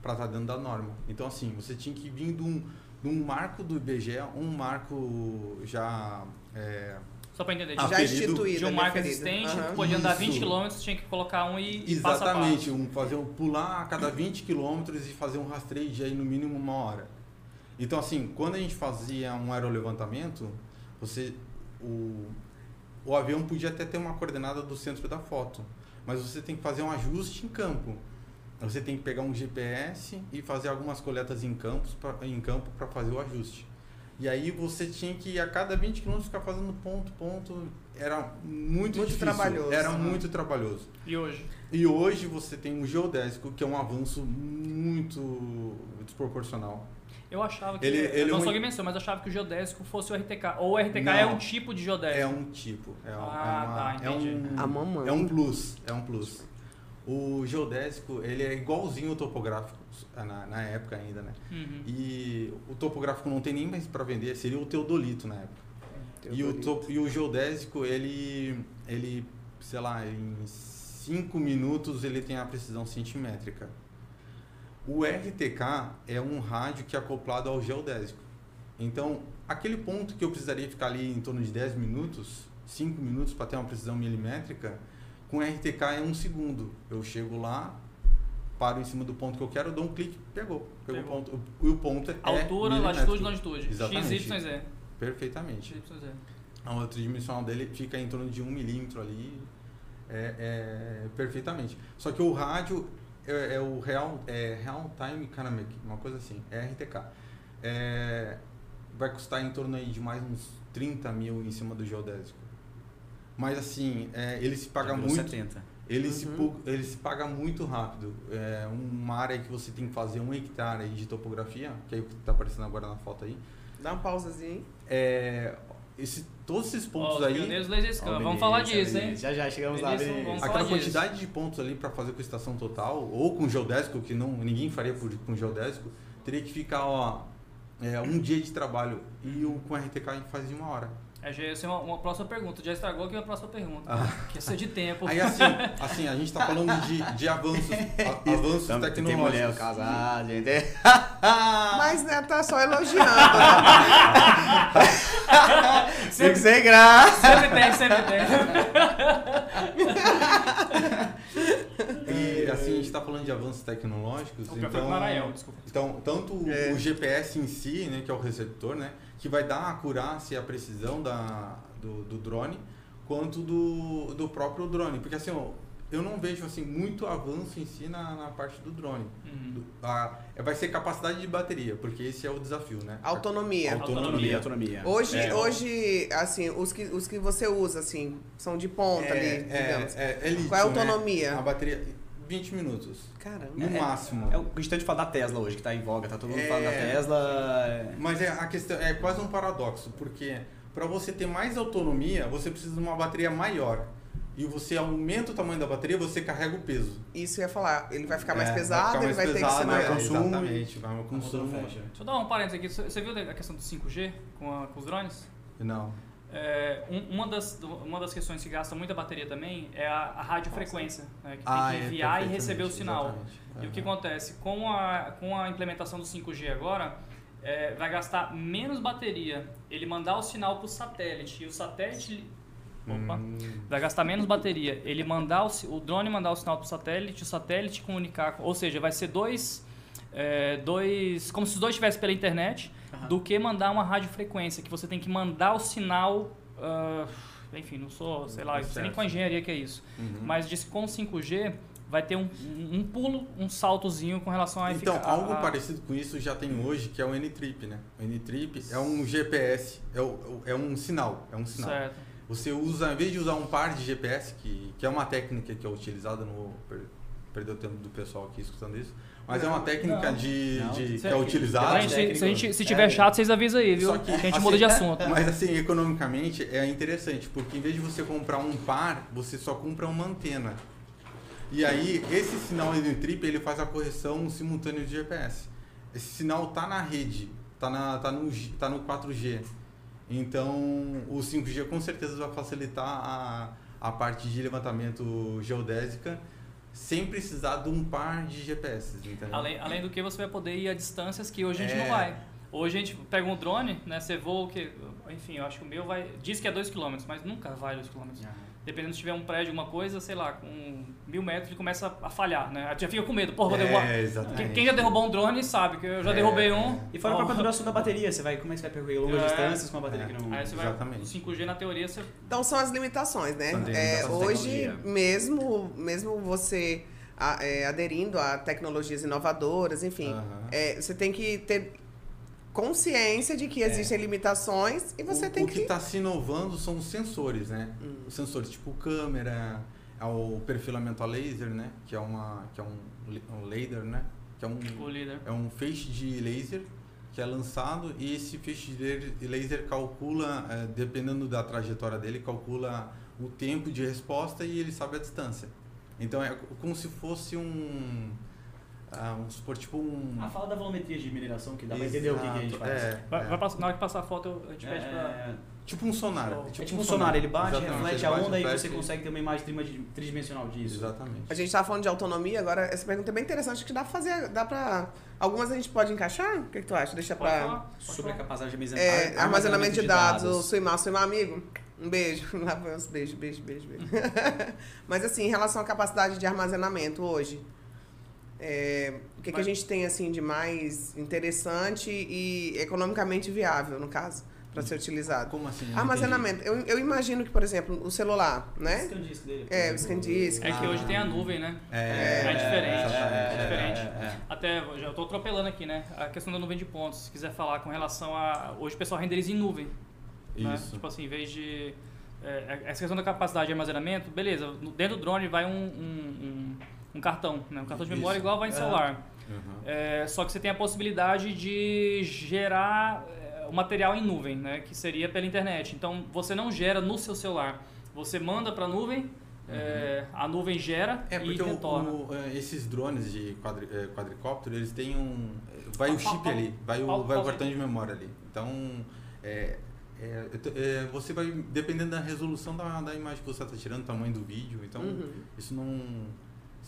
para estar dentro da norma. Então, assim, você tinha que vir de um, de um marco do IBGE, um marco já. é, Só pra entender. De, Já instituído. de um marco existente, Aham. podia andar Isso. 20 km, tinha que colocar um e, e passo a passo. Exatamente, um, fazer um, pular a cada 20 quilômetros e fazer um rastreio de aí no mínimo uma hora. Então, assim, quando a gente fazia um aerolevantamento, você, o, o avião podia até ter uma coordenada do centro da foto, mas você tem que fazer um ajuste em campo. Você tem que pegar um GPS e fazer algumas coletas em, campos pra, em campo para fazer o ajuste. E aí você tinha que a cada 20 km ficar fazendo ponto, ponto. Era muito, Muito difícil. trabalhoso. Era Aham. muito trabalhoso. E hoje? E hoje você tem um geodésico que é um avanço muito desproporcional. Eu achava que. Ele- ele não é um- sou alguém mencionou, mas eu achava que o geodésico fosse o RTK. Ou o RTK Não. é um tipo de geodésico. É um tipo. É, um- Ah, é, uma, tá, é entendi. um, A mamãe. é um plus. É um plus. O geodésico, ele é igualzinho ao topográfico, na, na época ainda, né? Uhum. E o topográfico não tem nem mais para vender, seria o teodolito na época. E o, top, e o geodésico, ele, ele, sei lá, em 5 minutos ele tem a precisão centimétrica. O RTK é um rádio que é acoplado ao geodésico. Então, aquele ponto que eu precisaria ficar ali em torno de 10 minutos, 5 minutos para ter uma precisão milimétrica, com RTK é um segundo. Eu chego lá, paro em cima do ponto que eu quero, dou um clique, pegou. Pegou, Pegou. o ponto. E o ponto é Altura, latitude, longitude. Exatamente. X, Y, Z. Perfeitamente. X, Y, Z. A outra dimensional dele fica em torno de um milímetro ali, é, é, perfeitamente. Só que o rádio é, é o real, é real time economic, uma coisa assim, é RTK. É, vai custar em torno aí de mais uns 30 mil em cima do geodésico. Mas assim, é, ele se paga virou muito. 70. Ele, se, Uhum. pu- ele se paga muito rápido. É uma área que você tem que fazer um hectare aí de topografia, que é o que está aparecendo agora na foto aí. Dá uma pausazinha, hein? É, esse, todos esses pontos os aí. pioneiros. Vinícius, Vamos falar disso, hein? Já já chegamos lá, Vinícius, Vinícius. vamos Aquela falar disso. quantidade de pontos ali para fazer com estação total, ou com geodésico, que não, ninguém faria por, com geodésico, teria que ficar ó, é, um dia de trabalho. E o, com RTK a gente faz em uma hora. É, já ia ser uma, uma próxima pergunta. Já estragou aqui a próxima pergunta. Ah. Que ia ser de tempo. Aí assim, *laughs* assim a gente está falando de, de avanços, a- avanços Então, Tem mulher, tecnológicos. casar, gente. *laughs* Mas, né, tá só elogiando. *laughs* Tem que ser graça. Sempre tem, sempre tem. E assim, a gente está falando de avanços tecnológicos. O então, Maranhão, desculpa. Então, tanto o- É. o GPS em si, né, que é o receptor, né, que vai dar a acurácia e a precisão da, do, do drone, quanto do, do próprio drone. Porque assim, ó, eu não vejo assim muito avanço em si na, na parte do drone. Uhum. Do- a- vai ser capacidade de bateria, porque esse é o desafio, né? Autonomia. Autonomia. autonomia. Hoje, É. hoje, assim, os que, os que você usa, assim, são de ponta ali, digamos. é, é lítio, Qual é a né? autonomia? A bateria, 20 minutos. Caramba. No É- máximo. É o que a gente fala da Tesla hoje, que tá em voga, tá todo mundo É. falando da Tesla. Mas é, a questão é quase um paradoxo, porque para você ter mais autonomia, você precisa de uma bateria maior. E você aumenta o tamanho da bateria, você carrega o peso. Isso eu ia falar. Ele vai ficar mais É, pesado, ficar ele mais vai ter que ser maior. é, consumo Exatamente, vai no consumo. Deixa eu dar um parênteses aqui. Você você viu a questão do 5G com, a- com os drones? Não. É, um- uma, das, uma das questões que gasta muita bateria também é a, a radiofrequência, né, que Ah, tem que é, enviar e receber o sinal. exatamente. E o que acontece? Com a, com a implementação do 5G agora, é, vai gastar menos bateria ele mandar o sinal para o satélite e o satélite. Opa! Hum, Vai gastar menos bateria. Ele mandar o, o drone mandar o sinal para o satélite, o satélite comunicar, com- ou seja, vai ser dois, é, dois, como se os dois estivessem pela internet, Do que mandar uma radiofrequência, que você tem que mandar o sinal, ah, enfim, não sou, sei lá, não sei nem Certo. qual engenharia que é isso, uhum. mas disse que com 5G vai ter um, um pulo, um saltozinho com relação a Então, algo a- parecido com isso já tem hoje, que é o N-Trip, né? O N-Trip é um GPS, é, o- é um sinal, é um sinal. Certo. Você usa, em vez de usar um par de GPS, que, que é uma técnica que é utilizada no. per- Perdeu o tempo do pessoal aqui escutando isso. Mas é uma técnica Não. de, Não. de- que é utilizada. Se, se a gente, se É. tiver chato, vocês avisam aí, viu? Só que, que a gente assim, muda de assunto. Mas assim, economicamente é interessante, porque em vez de você comprar um par, você só compra uma antena. E aí, esse sinal do trip, ele faz a correção simultânea de GPS. Esse sinal tá na rede, tá, na, tá, no, G- tá no 4G. Então, o 5G com certeza vai facilitar a, a parte de levantamento geodésica sem precisar de um par de GPS, entendeu? Além, além do que você vai poder ir a distâncias que hoje a gente É. não vai. Hoje a gente pega um drone, né? Você voa o que. Enfim, eu acho que o meu vai. Diz que é 2km, mas nunca vai 2km. Dependendo se tiver um prédio, alguma coisa, sei lá, com mil metros ele começa a falhar, né? Já fica com medo, porra, vou derrubar. É, exatamente. Quem, quem já derrubou um drone sabe que eu já É, derrubei é. um. E fora a Ó, própria duração da bateria, você vai, como é que você vai percorrer longas É. distâncias com uma bateria É. que não. Aí você vai. Exatamente. O 5G na teoria você. Então são as limitações, né? É, limitações hoje, mesmo, mesmo você a- é, aderindo a tecnologias inovadoras, enfim, Aham. é, você tem que ter consciência de que existem limitações e você o, tem o que está se inovando são os sensores, né? Hum. Os sensores tipo câmera, é o perfilamento a laser, né? Que é uma que é um, um laser, né? Que é um O líder. é um feixe de laser que é lançado e esse feixe de laser- calcula, eh, dependendo da trajetória dele, calcula o tempo de resposta e ele sabe a distância. Então é como se fosse um. Ah, vamos supor, tipo um. Ah, fala da volumetria de mineração, que dá pra entender o que, que a gente faz. É, Vai, é. vai passar- na hora que passar a foto, eu- a gente pede pra. É, Tipo um sonar. É é tipo um sonar, ele bate, Exatamente, reflete ele a onda e você consegue ter uma imagem tridimensional disso. Exatamente. A gente tava falando de autonomia, agora essa pergunta é bem interessante, que dá pra fazer, dá pra... Algumas a gente pode encaixar? O que, que tu acha? Deixa Pode pra... falar, Sobre a capacidade de armazenar- É, armazenamento de dados, o Suimar, Suimar, amigo, um beijo. Lá vai os beijos, beijo, beijo, beijo. *laughs* Mas assim, em relação à capacidade de armazenamento hoje, é, o que, que a Mas- gente tem assim de mais interessante e economicamente viável, no caso, para ser utilizado? Como assim? Eu Armazenamento. Eu, eu imagino que, por exemplo, o celular, né? Scan disk dele. É, o scan disk. É que hoje tem a nuvem, né? É, É, diferente, exatamente. é diferente. é, é. Até, já eu tô atropelando aqui, né? A questão da nuvem de pontos. Se quiser falar com relação a. Hoje o pessoal renderiza em nuvem. Né? Isso. Tipo assim, em vez de. é, essa questão da capacidade de armazenamento, beleza, dentro do drone vai um, um, um- um cartão, né? Um cartão de memória Isso. igual vai em É. celular. Uhum. É, só que você tem a possibilidade de gerar é, o material em nuvem, né? Que seria pela internet. Então você não gera no seu celular. Você manda para a nuvem, é, a nuvem gera É e porque o- retorna. o- é, esses drones de quadri, é, quadricóptero, eles têm um. Vai o chip ali, vai o, vai o cartão de memória ali. Então, é, é, é, você vai, dependendo da resolução da, da imagem que você está tirando, tamanho do vídeo, então Uhum. isso não.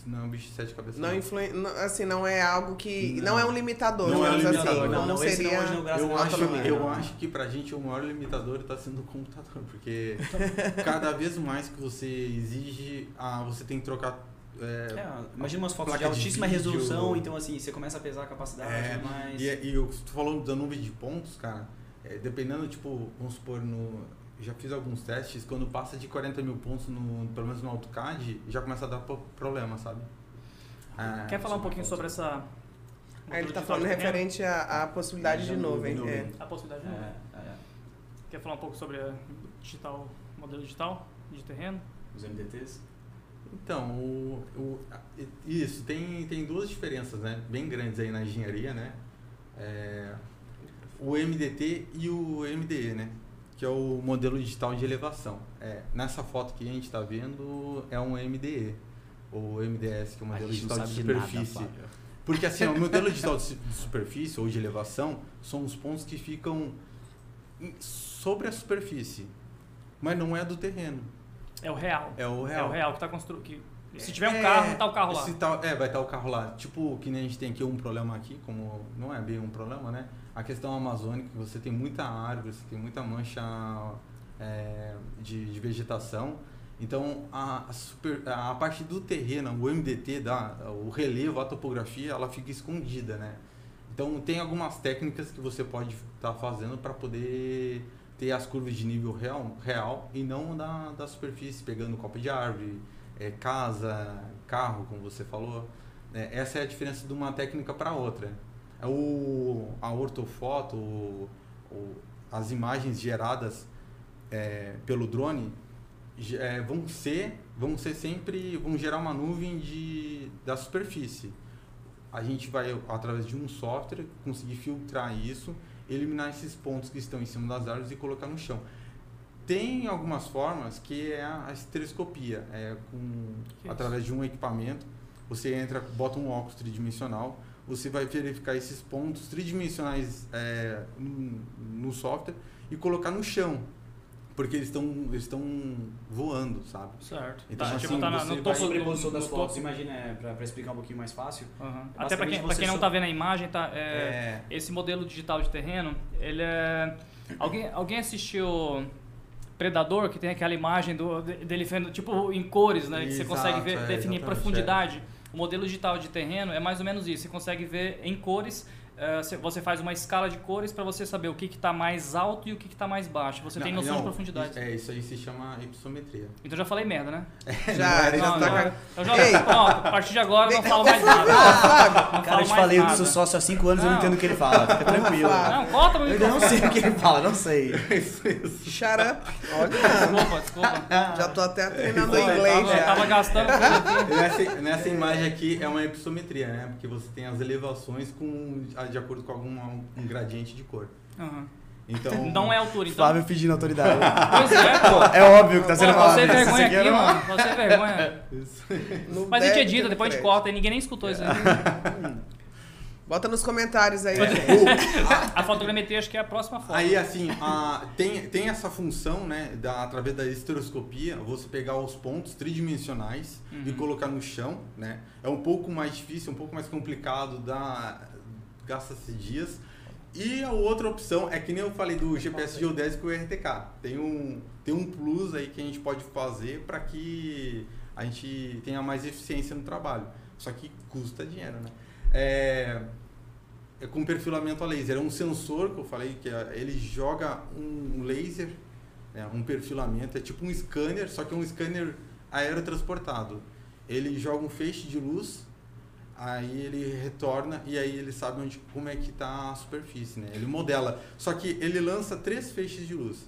Não é um bicho de sete cabeças. Não, influi, não- assim, não é algo que. Não, Não. é um limitador, Não é um limitador, assim. não, Não, não, não seria. hoje não graças Eu à acho, eu acho que pra gente o maior limitador está sendo o computador, porque *laughs* cada vez mais que você exige, ah, você tem que trocar. é, É, imagina umas fotos de de altíssima vídeo. resolução, então assim, você começa a pesar a capacidade, É, mas... E, e eu, tu falou da nuvem de pontos, cara, é, dependendo, tipo, vamos supor, no, já fiz alguns testes, quando passa de 40 mil pontos, no, pelo menos no AutoCAD, já começa a dar pro- problema, sabe? Ah, Quer falar um pouquinho sobre essa. Aí ele tá digital falando referente à, possibilidade de nuvem. nuvem. é. A possibilidade de nuvem. É, é, Quer falar um pouco sobre a digital, modelo digital de terreno? os MDTs. Então, o, o- isso, tem, tem duas diferenças, né? Bem grandes aí na engenharia, né? É, o MDT e o MDE, né? Que é o modelo digital de elevação. É, nessa foto que a gente está vendo é um MDE, ou MDS, que é o modelo digital de superfície. Porque assim, o modelo *laughs* digital de su- de superfície ou de elevação são os pontos que ficam sobre a superfície, mas não é do terreno, É o real. é o É real. o real que está construído. Se tiver um É, carro, tá o carro lá. Tá- é, vai estar o carro lá. Tipo, que nem a gente tem aqui um problema aqui, como não é bem um problema, né? A questão amazônica, você tem muita árvore, você tem muita mancha é, de, de vegetação. Então, a, super- a parte do terreno, o MDT, da, o relevo, a topografia, ela fica escondida, né? Então, tem algumas técnicas que você pode estar fazendo para poder ter as curvas de nível real, real e não da, da superfície, pegando copa de árvore, é, casa, carro, como você falou. É, essa é a diferença de uma técnica para outra. É o, a ortofoto, o, o- as imagens geradas é, pelo drone é, vão ser vão ser sempre vão gerar uma nuvem de da superfície. A gente vai através de um software conseguir filtrar isso eliminar esses pontos que estão em cima das árvores e colocar no chão. Tem algumas formas que é a estereoscopia é com através de um equipamento você entra bota um óculos tridimensional você vai verificar esses pontos tridimensionais é, no, software e colocar no chão porque eles estão eles estão voando sabe Certo. Então, tá, assim, tipo, tá na- no topo sobreposição no das fotos, topo. imagina, é, pra explicar um pouquinho mais fácil. É Até para quem, pra quem não só- tá vendo a imagem, tá, é, É. esse modelo digital de terreno, ele é... Alguém, alguém assistiu Predador, que tem aquela imagem do, de- dele vendo, tipo, em cores, né? que você consegue ver, é, definir profundidade. O modelo digital de terreno é mais ou menos isso. Você consegue ver em cores, você- você faz uma escala de cores para você saber o que está mais alto e o que está mais baixo. Você tem Não, noção de não, profundidade. isso- É, isso aí se chama ipsometria. Então já falei merda, né? *laughs* Já, Não, já não, tá Então já, Ei. pronto, a partir de agora eu não falo mais nada. Não Cara, eu te falei, eu nada. sou sócio há 5 anos, eu não entendo o que ele fala. Fica tranquilo. *laughs* Não, corta o Eu ainda não sei o que ele fala, não sei. *laughs* shut up. Olha, Desculpa, desculpa. já tô até treinando eu inglês tava, eu já. tava gastando tudo aqui. Nessa, nessa imagem aqui é uma ipsometria, né? Porque você tem as elevações com, de acordo com algum um gradiente de cor. Aham. Então, *laughs* Não é altura, então. Flávio fingindo autoridade. Pois é, pô. *laughs* é óbvio que tá sendo falado. você é isso vergonha aqui mano. Você é vergonha. *laughs* No Mas a gente e edita, depois a gente corta e ninguém nem escutou isso aí. Bota nos comentários aí. Mas- gente. A fotogrametria acho que é a próxima foto. Aí, assim, a- tem, tem essa função, né, da, através da estereoscopia, você pegar os pontos tridimensionais e Uhum. colocar no chão, né? É um pouco mais difícil, um pouco mais complicado, dá, gasta-se dias. E a outra opção é que nem eu falei do GPS geodésico e RTK. Tem um, tem um plus aí que a gente pode fazer para que a gente tenha mais eficiência no trabalho. Só que custa dinheiro, né? É, é com perfilamento a laser. É um sensor que eu falei que é- ele joga um laser, né, um perfilamento, é tipo um scanner, só que é um scanner aerotransportado. Ele joga um feixe de luz, aí ele retorna e aí ele sabe onde, como é que está a superfície, né? Ele modela. Só que ele lança três feixes de luz.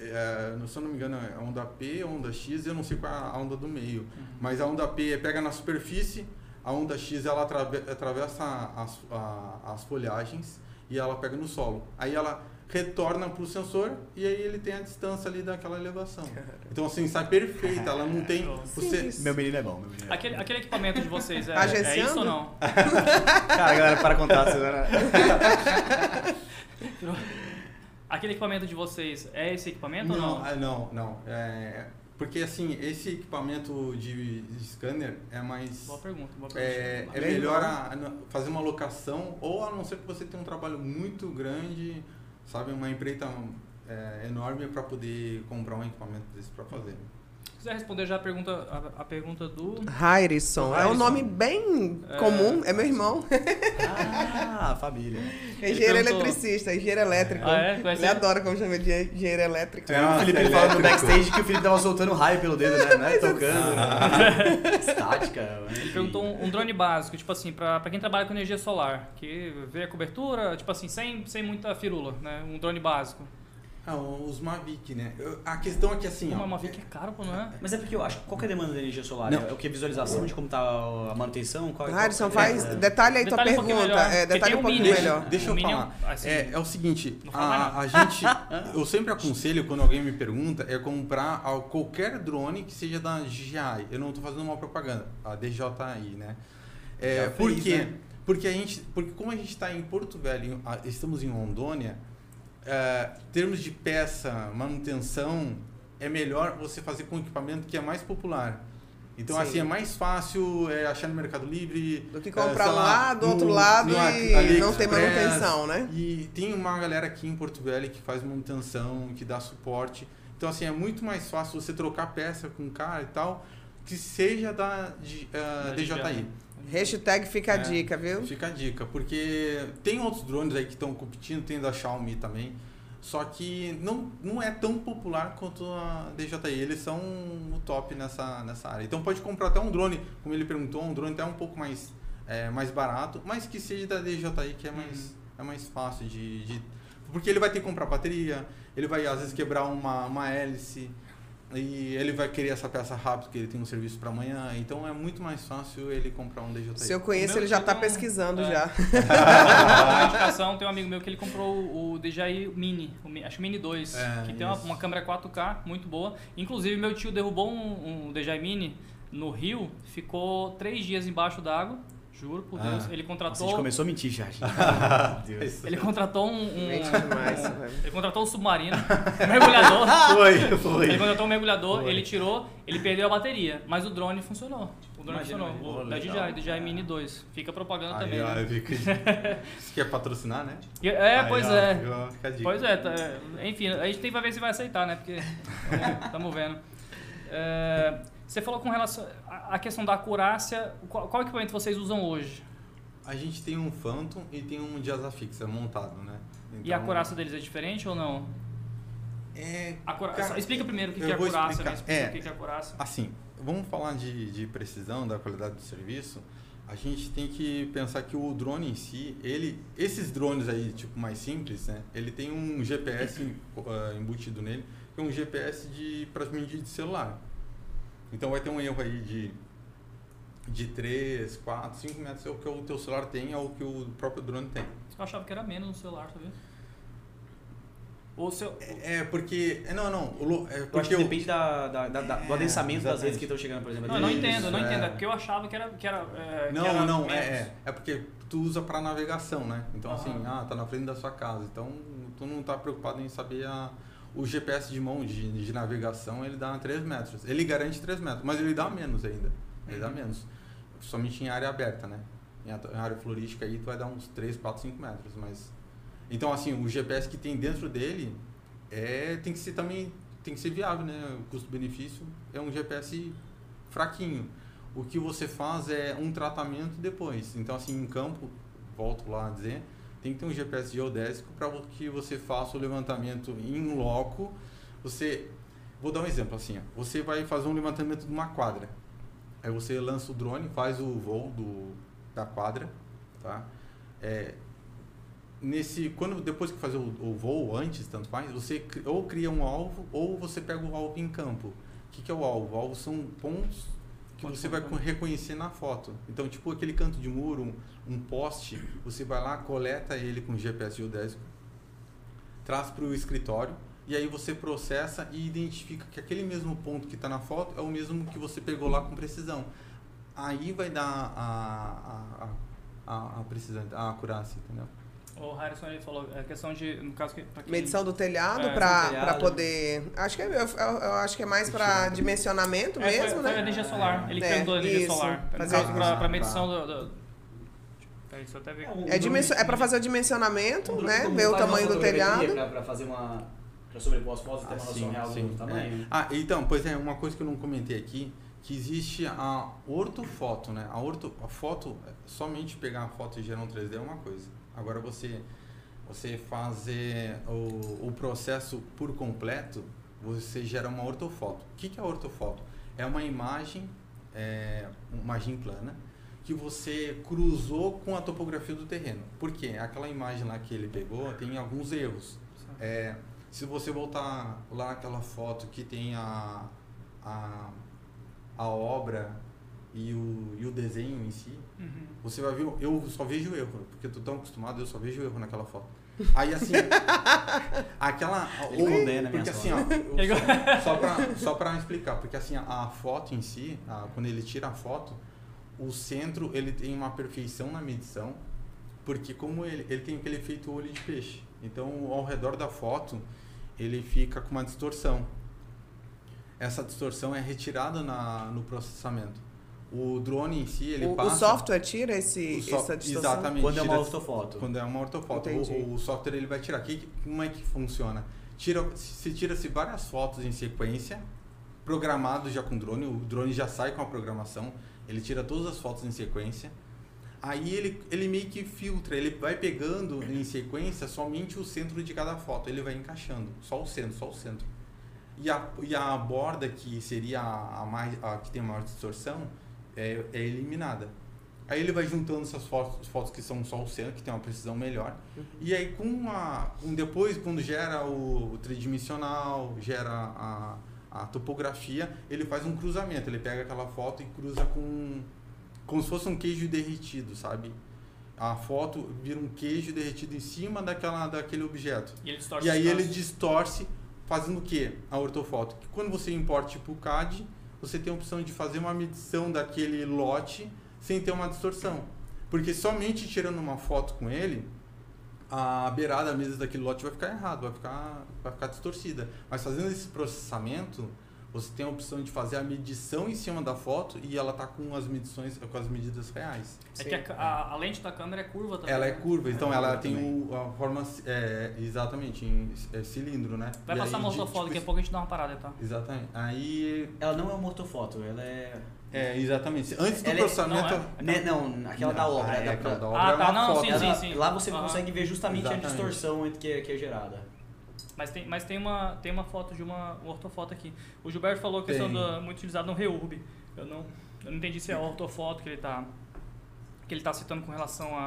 É, se eu não me engano, é a onda P, a onda X e eu não sei qual é a onda do meio. Mas a onda P pega na superfície, a onda X ela atrave- atravessa as, a- as folhagens e ela pega no solo. Aí ela retorna para o sensor e aí ele tem a distância ali daquela elevação. Então assim, sai perfeita, ela não tem... Você. Meu menino é bom, meu menino é bom. Aquele, aquele equipamento de vocês é, Tá é isso ou não? *laughs* Cara, galera, para contar. Você vai... *laughs* Aquele equipamento de vocês é esse equipamento ou Não, não? ah, não, não. É, porque assim, esse equipamento de, de scanner é mais. Boa pergunta, boa pergunta. É, é melhor a- a fazer uma locação, ou a não ser que você tenha um trabalho muito grande, sabe, uma empreita é, enorme para poder comprar um equipamento desse para fazer. Se quiser responder já a pergunta, a, a pergunta do. Harrison. É um nome bem É, comum. É meu irmão. Ah, família. É engenheiro perguntou- eletricista, engenheiro elétrico. Ah, é? Conhece Ele adora como chama de engenheiro elétrico. É, o Felipe falando no backstage que o Felipe tava soltando raio pelo dedo, né? Não é tocando. né? *laughs* Estática. Ele perguntou um, um drone básico, tipo assim, pra, pra quem trabalha com energia solar, que vê a cobertura, tipo assim, sem, sem muita firula, né? Um drone básico. Ah, os Mavic, né? Eu- A questão é que assim, Uma ó, Mavic é caro, pô, não é? Mas é porque eu acho. Qual que é a demanda da energia solar? Não. É o que? Visualização de como tá a manutenção? Qual, qual- Harrison, é- faz. é- Detalhe aí tua Detalhe um pergunta. melhor, É, detalhe um um pouquinho mini. melhor. Deixa eu é um- falar. assim, é, é o seguinte, a, a gente, eu sempre aconselho quando alguém me pergunta é comprar qualquer drone que seja da DJI. Eu não estou fazendo uma propaganda, a DJI, né? É, Já por fez, quê? né? Porque a gente, porque como a gente está em Porto Velho, estamos em Rondônia, em termos de peça, manutenção, é melhor você fazer com equipamento que é mais popular. Então, Sim. assim, é mais fácil é, achar no Mercado Livre. Do que é, comprar lá, lá, do outro no- lado no e AliExpress. não ter manutenção, né? E tem uma galera aqui em Porto Velho que faz manutenção, que dá suporte. Então, assim, é muito mais fácil você trocar peça com um cara e tal, que seja da, de, ah, Da DJI. Hashtag fica a É. dica, viu? Fica a dica, porque tem outros drones aí que estão competindo, tem da Xiaomi também. Só que não, não é tão popular quanto a DJI. Eles são o top nessa, nessa área. Então pode comprar até um drone, como ele perguntou, um drone até um pouco mais, é, mais barato, mas que seja da DJI, que é mais, é mais fácil de, de- Porque ele vai ter que comprar bateria, ele vai às vezes quebrar uma, uma hélice. E ele vai querer essa peça rápido, porque ele tem um serviço para amanhã. Então é muito mais fácil ele comprar um DJI. Se eu conheço, meu ele já tá tem um- pesquisando é. já. *laughs* Uma indicação, tem um amigo meu que ele comprou o o DJI Mini, o Mi- acho que Mini 2, É, que tem uma, uma câmera 4K muito boa. Inclusive, meu tio derrubou um, um DJI Mini no Rio, ficou três dias embaixo d'água, juro por Deus. Ah. Ele Nossa, a contratou. gente começou a mentir já. *laughs* Deus. Ele contratou um. um- Mente demais, um- velho. ele contratou um submarino, um mergulhador. *laughs* Foi, foi. Ele contratou um mergulhador, Foi. ele tirou, ele perdeu a bateria, mas o drone funcionou. O drone Imagina, funcionou. O, pô, da. DJI, DJI Mini 2. Fica propaganda Aí, também. ó, né? fica- Você *laughs* quer patrocinar, né? E- É, Aí, pois ó, é. fica- fica a dica. Pois é, tá, é, enfim, a gente tem que ver se vai aceitar, né? Porque estamos vendo. É, você falou com relação à questão da acurácia. Qual, qual equipamento vocês usam hoje? A gente tem um Phantom e tem um Jazza Fixa montado, né? E a Então, acurácia deles é diferente ou não? É, Acura- Cara, explica primeiro o que, que é acurácia, né? Explica É. o que é acurácia. assim, vamos falar de, de precisão, da qualidade do serviço. A gente tem que pensar que o drone em si, ele, esses drones aí, tipo, mais simples, né? Ele tem um GPS ah, embutido nele, que é um GPS de medir de celular. Então vai ter um erro aí de de 3, 4, 5 metros é o que o teu celular tem, é o que o próprio drone tem. Eu achava que era menos no celular, tá vendo? O seu... É, porque. é, Não, não. o é Eu acho porque que eu- depende da, da- da- da- do É, adensamento das exatamente. redes que estão chegando, por exemplo. Não, eu não entendo, eu não é. entendo. É porque eu achava que era. Que era é, que Não, era não, menos. é, é. É porque tu usa pra navegação, né? Então, assim, Aham. ah, tá na frente da sua casa. Então, tu não tá preocupado em saber a, o GPS de mão de, de navegação, ele dá 3 metros. Ele garante 3 metros, mas ele dá menos ainda. Ele dá menos. Somente em área aberta, né? Em em área florística aí, tu vai dar uns 3, 4, 5 metros. Mas... Então, assim, o GPS que tem dentro dele é, tem que ser também tem que ser viável, né? O custo-benefício é um GPS fraquinho. O que você faz é um tratamento depois. Então, assim, em campo, volto lá a dizer, tem que ter um GPS geodésico para que você faça o levantamento em loco. Você, vou dar um exemplo assim, ó. você vai fazer um levantamento de uma quadra. Aí você lança o drone, faz o voo do, da quadra, tá? É, nesse quando depois que fazer o, o voo antes tanto faz você ou cria um alvo ou você pega o alvo em campo o que, que é o alvo o alvo são pontos que Pontos você vai reconhecer na foto. Então tipo aquele canto de muro um, um poste você vai lá coleta ele com GPS geodésico traz para o escritório e aí você processa e identifica que aquele mesmo ponto que está na foto é o mesmo que você pegou lá com precisão. Aí vai dar a, a, a, a, a precisão a acurácia entendeu O Harrison ele falou, a questão de. No caso que. pra quem- Medição do telhado É, do pra poder. Acho que é, eu, eu- eu acho que é mais pra dimensionamento É, mesmo, foi, né? Foi a energia solar. Ele É, perguntou a energia isso. solar. No Fazer- caso, Ah, medição do. do... Ver. É, um- É, dimenso- é pra fazer o dimensionamento, Um né? Ver o tamanho do telhado. Pra fazer uma. pra sobrepor as fotos e ter uma Ah, noção real sim. do tamanho. É. Ah, então, pois é, uma coisa que eu não comentei aqui, que existe a ortofoto, né? A, orto, a foto, somente pegar a foto e gerar um 3D é uma coisa. Agora você, você fazer o, o processo por completo, você gera uma ortofoto. O que, que é ortofoto? É uma imagem, é, uma imagem plana, que você cruzou com a topografia do terreno. Por quê? Aquela imagem lá que ele pegou tem alguns erros. É, se você voltar lá naquela foto que tem a, a, a obra e o, e o desenho em si, Uhum. você vai ver, eu só vejo erro, porque eu tô tão acostumado, eu só vejo erro naquela foto. Aí assim, *laughs* aquela. Ele ou- condena porque assim, ó, eu só, só, pra, só pra explicar, porque assim, a, a foto em si, a- quando ele tira a foto, o centro ele tem uma perfeição na medição, porque como ele, ele tem aquele efeito olho de peixe. Então, ao redor da foto, ele fica com uma distorção. Essa distorção é retirada na, no processamento. O drone em si, ele O, o passa... software tira esse, o so- essa distorção? Exatamente. Quando é uma ortofoto. Quando é uma ortofoto. O, o software ele vai tirar. Que, como é que funciona? Tira, se tira-se várias fotos em sequência, programado já com drone, o drone já sai com a programação, ele tira todas as fotos em sequência. Aí ele, ele meio que filtra, ele vai pegando em sequência somente o centro de cada foto, ele vai encaixando, só o centro, só o centro. E a, e a borda que seria a, a mais, a que tem maior distorção é, é eliminada. Aí ele vai juntando essas fotos, fotos que são só o centro, que tem uma precisão melhor. E aí com a, com depois, quando gera o, o tridimensional, gera a, a topografia, ele faz um cruzamento. Ele pega aquela foto e cruza com como se fosse um queijo derretido, sabe? A foto vira um queijo derretido em cima daquela, daquele objeto. E ele distorce E aí ele distorce, fazendo o quê? A ortofoto. Que quando você importa tipo o CAD, você tem a opção de fazer uma medição daquele lote sem ter uma distorção. Porque somente tirando uma foto com ele, a beirada mesmo daquele lote vai ficar errado, vai ficar, vai ficar distorcida. Mas fazendo esse processamento, você tem a opção de fazer a medição em cima da foto e ela tá com as medições, com as medidas reais. É que a, a- a lente da câmera é curva também. Ela é né? curva, então É ela curva tem o, a forma é, exatamente em é, cilindro, né? Vai E passar aí, uma de- outra foto, tipo, daqui a pouco a gente dá uma parada, tá? Exatamente. Aí Ela não é uma ortofoto, ela é. é exatamente. Antes do Ela é- processamento, não, é- Né, não, aquela da Não, obra. é, da- aquela da- da obra Ah, é tá, uma não, foto. sim, sim, sim. Lá você Aham. consegue ver justamente Exatamente. a distorção que, que é gerada. Mas tem, mas tem uma, tem uma foto de uma, uma ortofoto aqui. O Gilberto falou que questão da, muito utilizado no Reurb. Eu não, eu não entendi se é a ortofoto que ele tá que ele está citando com relação à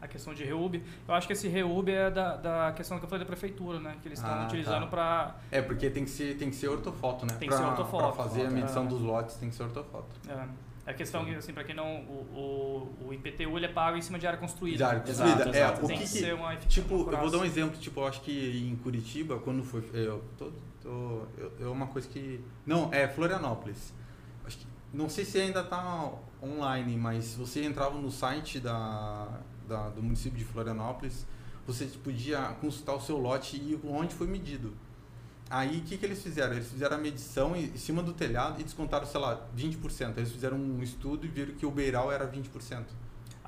a, a, questão de reúbe. Eu acho que esse reúbe é da, da questão que eu falei da prefeitura, né? Que eles estão Ah, utilizando tá. para... É, porque tem que ser, tem que ser ortofoto, né? Tem que ser Pra- ortofoto. Pra fazer a medição É. dos lotes tem que ser ortofoto. É, a questão que, assim, para quem não... O, o, o IPTU, ele é pago em cima de área construída. Já, Exato, construída. É, exato, o Tem que que que- ser uma Tipo, eu vou dar um exemplo, tipo, eu acho que em Curitiba, quando foi. Eu, tô, tô, eu, é uma coisa que. Não, é Florianópolis. Acho que, não sei se ainda tá online, mas você entrava no site da, da- do município de Florianópolis, você podia consultar o seu lote e onde foi medido. Aí o que, que eles fizeram? Eles fizeram a medição em em cima do telhado e descontaram, sei lá, 20%. Eles fizeram um estudo e viram que o beiral era 20%.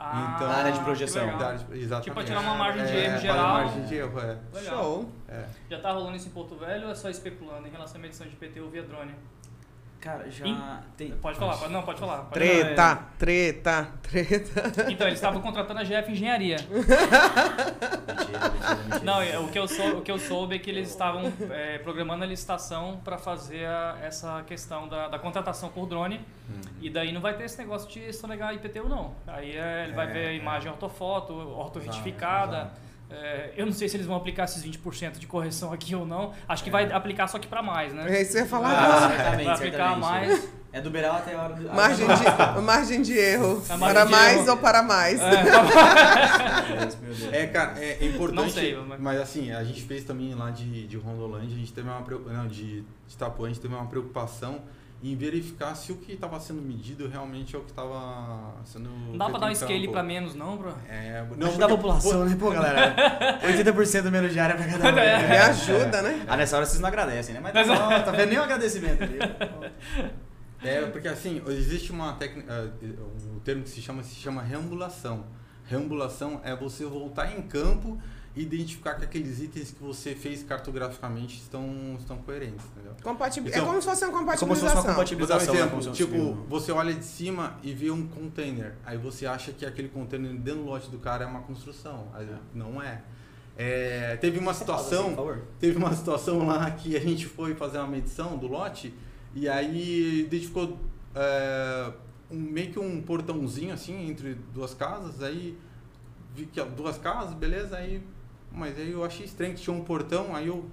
Ah, Então- Na área de projeção. área de- Exatamente. Tipo, tirar uma margem de É, erro para geral. margem de erro, é. Legal. Show. É. Já tá rolando isso em Porto Velho ou é só especulando em relação à medição de IPTU via drone? Cara, já Em- tem. Pode falar, pode, não, pode falar. Pode Treta, treta, treta. falar. Então, eles estavam contratando a GF Engenharia. *laughs* Mentira, mentira, mentira. Não, é, o que eu, sou, o que eu soube é que eles estavam é, programando a licitação para fazer a- essa questão da, da contratação por drone. E daí não vai ter esse negócio de sonegar IPTU, não. Aí é, ele vai É, ver a é. imagem ortofoto, orto Exato, exato. É, eu não sei se eles vão aplicar esses 20% de correção aqui ou não. Acho que vai aplicar só que para mais, né? É isso que eu ia falar Ah, certamente, Vai aplicar certamente. mais. É do Beiral até a hora do. Margem de, margem de erro. A margem Para de mais erro. ou para mais. É. *laughs* É, cara, é importante. Não sei, mas... mas- assim, a gente fez também lá de, de Rondolândia, a gente teve uma preocupação. Não, de, de Itapuã, a gente teve uma preocupação em verificar se o que estava sendo medido realmente é o que estava sendo. não dá pra feito dar um scale pra menos, não, bro? É, Não não, ajuda a população, né? Pô, galera. *laughs* 80% menos de área pra cada um. É. Me ajuda, né? Ah, nessa hora vocês não agradecem, né? Mas tá bom, tá vendo nem um agradecimento ali. É, porque assim, existe uma técnica, eh, um termo que se chama, se chama reambulação. Reambulação é você voltar em campo identificar que aqueles itens que você fez cartograficamente estão, estão coerentes, entendeu? Compatibil... Então, é como se fosse uma Como se fosse compatibilização. uma um compatibilização. né? exemplo, Como se fosse tipo, um- você olha de cima e vê um container, aí você acha que aquele container dentro do lote do cara é uma construção, aí não é. É, teve uma *laughs* Assim, situação, teve uma situação lá que a gente foi fazer uma medição do lote e aí identificou é, um, meio que um portãozinho assim entre duas casas, aí vi que duas casas, beleza, aí mas aí eu achei estranho que tinha um portão, aí eu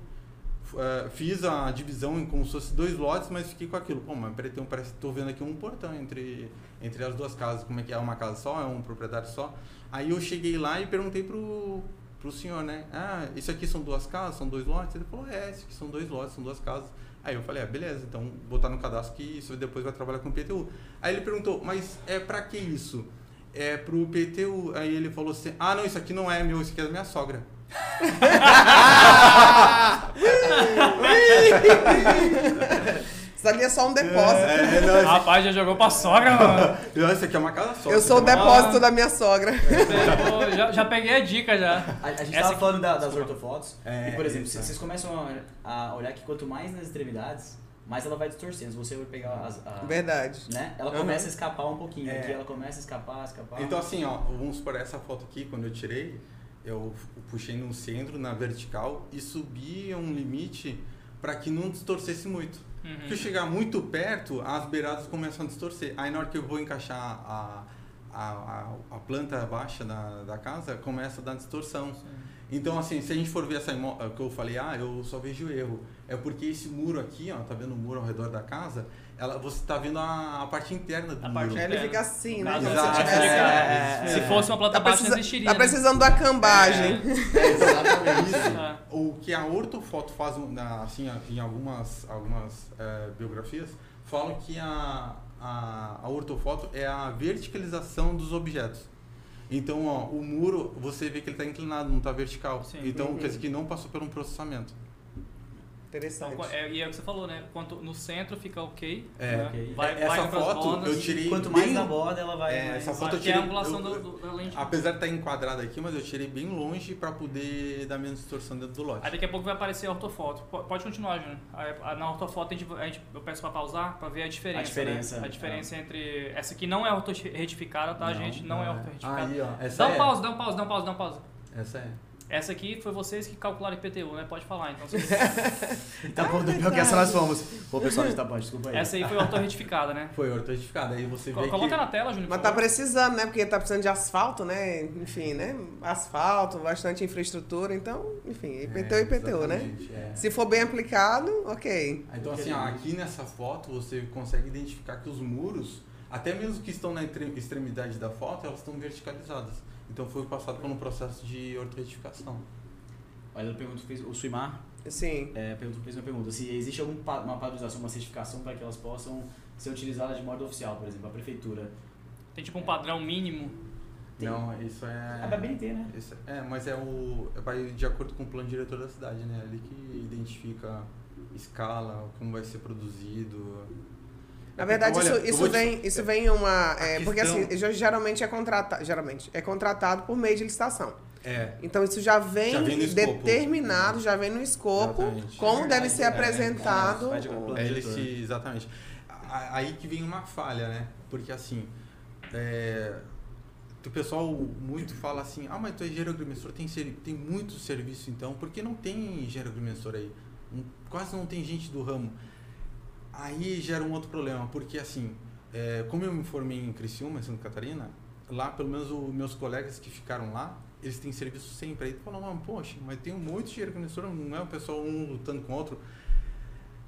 é, fiz a divisão em como se fosse dois lotes, mas fiquei com aquilo. Pô, mas um- parece que tô vendo aqui um portão entre, entre as duas casas. Como é que é? uma casa só? É um proprietário só? Aí eu cheguei lá e perguntei pro, pro senhor, né? Ah, isso aqui são duas casas? São dois lotes? Ele falou, é, isso aqui são dois lotes, são duas casas. Aí eu falei, ah, beleza, então botar no cadastro que isso depois vai trabalhar com o PTU. Aí ele perguntou, mas é pra que isso? É pro PTU. Aí ele falou assim, ah, não, isso aqui não é meu, isso aqui é da minha sogra. Isso ali é só um depósito. É, não, esse- Rapaz, já jogou pra sogra, mano. *laughs* não, isso aqui é uma casa só. Eu sou o é uma- depósito da minha sogra. Pegou, *laughs* já, já peguei a dica já. A, a gente Essa tava aqui- falando da- das ortofotos. É, e, por exemplo, isso, vocês começam a, a olhar que quanto mais nas extremidades, mais ela vai distorcendo. Se você for pegar as. a- Verdade. né? Ela Uhum. começa a escapar um pouquinho. É. Aqui ela começa a escapar, escapar. Então assim, ó, vamos por essa foto aqui, quando eu tirei, eu puxei no centro, na vertical e subi um limite para que não distorcesse muito. Uhum. Porque eu chegar muito perto, as beiradas começam a distorcer. Aí na hora que eu vou encaixar a, a, a, a planta baixa da, da casa, começa a dar distorção. Então, assim, se a gente for ver essa imagem que eu falei, ah, eu só vejo erro. É porque esse muro aqui, ó, tá vendo o muro ao redor da casa? Ela, você tá vendo a, a parte interna do A muro. parte Aí ele fica assim, né? Como Exato. se tivesse. É, é, Se é. fosse uma planta Tá, baixa, precisa- não existiria. tá né? precisando da cambagem. É, *laughs* exatamente isso. É. O que a ortofoto faz, assim, em algumas, algumas eh, biografias, falam que a, a, a ortofoto é a verticalização dos objetos. Então, ó, o muro, você vê que ele está inclinado, não está vertical. Sim. Então, Uhum. quer dizer que não passou por um processamento. Interessante. Então, é, e é o que você falou, né? Quanto no centro fica ok. É, né? ok. Vai, Essa vai foto bordas, eu tirei Quanto mais bem- na borda, ela vai. É, mais- essa foto eu que é a tirei- angulação eu- do, do- da lente. Apesar de estar enquadrado aqui, mas eu tirei bem longe para poder dar menos distorção dentro do lote. Aí daqui a pouco vai aparecer a ortofoto. Po- Pode continuar, Júnior. Na ortofoto a gente, a gente- eu peço pra pausar pra ver a diferença. A diferença, né? A diferença entre. Essa aqui não é ortoretificada, tá, Não, gente? Não, é não é. ortoretificada. Aí, ó, essa Dá um é. pause, dá um pause, dá um pause, dá um pause. Essa é. Essa aqui foi vocês que calcularam IPTU, né? Pode falar, então. Vocês... *laughs* Itapuã do pior que essa nós fomos. Pô, pessoal de Itapuã, desculpa aí. Essa aí foi autorretificada, né? Foi ortodificada. Aí você vê Co- Coloca que... na tela, Júnior. Mas tá favor. precisando, né? Porque tá precisando de asfalto, né? Enfim, né? Asfalto, bastante infraestrutura. Então, enfim, IPTU É, e IPTU, né? é. Se for bem aplicado, ok. Então, assim, ó, aqui nessa foto você consegue identificar que os muros, até mesmo que estão na extremidade da foto, elas estão verticalizadas. Então foi passado por um processo de ortoretificação. Olha, ela pergunta, fez, o Suimar Sim. é, perguntou, fez uma pergunta. Se existe alguma padronização, uma certificação para que elas possam ser utilizadas de modo oficial, por exemplo, a prefeitura. Tem tipo um padrão mínimo. Tem. Não, isso é. É da BNT, né? Isso é, mas é o. é Vai de acordo com o plano diretor da cidade, né? Ali que identifica escala, como vai ser produzido. Na verdade, Olha, isso, isso vou te- vem, isso vem uma. é, porque assim, geralmente é contratado. Geralmente, é contratado por meio de licitação. É. Então isso já vem, Já vem determinado, já vem no escopo, Exatamente. como É deve ser é, apresentado. É, ele diretor. se, exatamente. Aí que vem uma falha, né? Porque assim, é, o pessoal muito fala assim, ah, mas tu é engenheiro agrimensor, tem, ser- tem muito serviço então, por que não tem engenheiro agrimensor aí? Não- quase não tem gente do ramo. Aí gera um outro problema, porque assim, é, como eu me formei em Criciúma, em Santa Catarina, lá pelo menos os meus colegas que ficaram lá, eles têm serviço sempre. Aí tu fala, "Ah, poxa, mas tem de engenheiro agrimensor, não é o pessoal um lutando com o outro.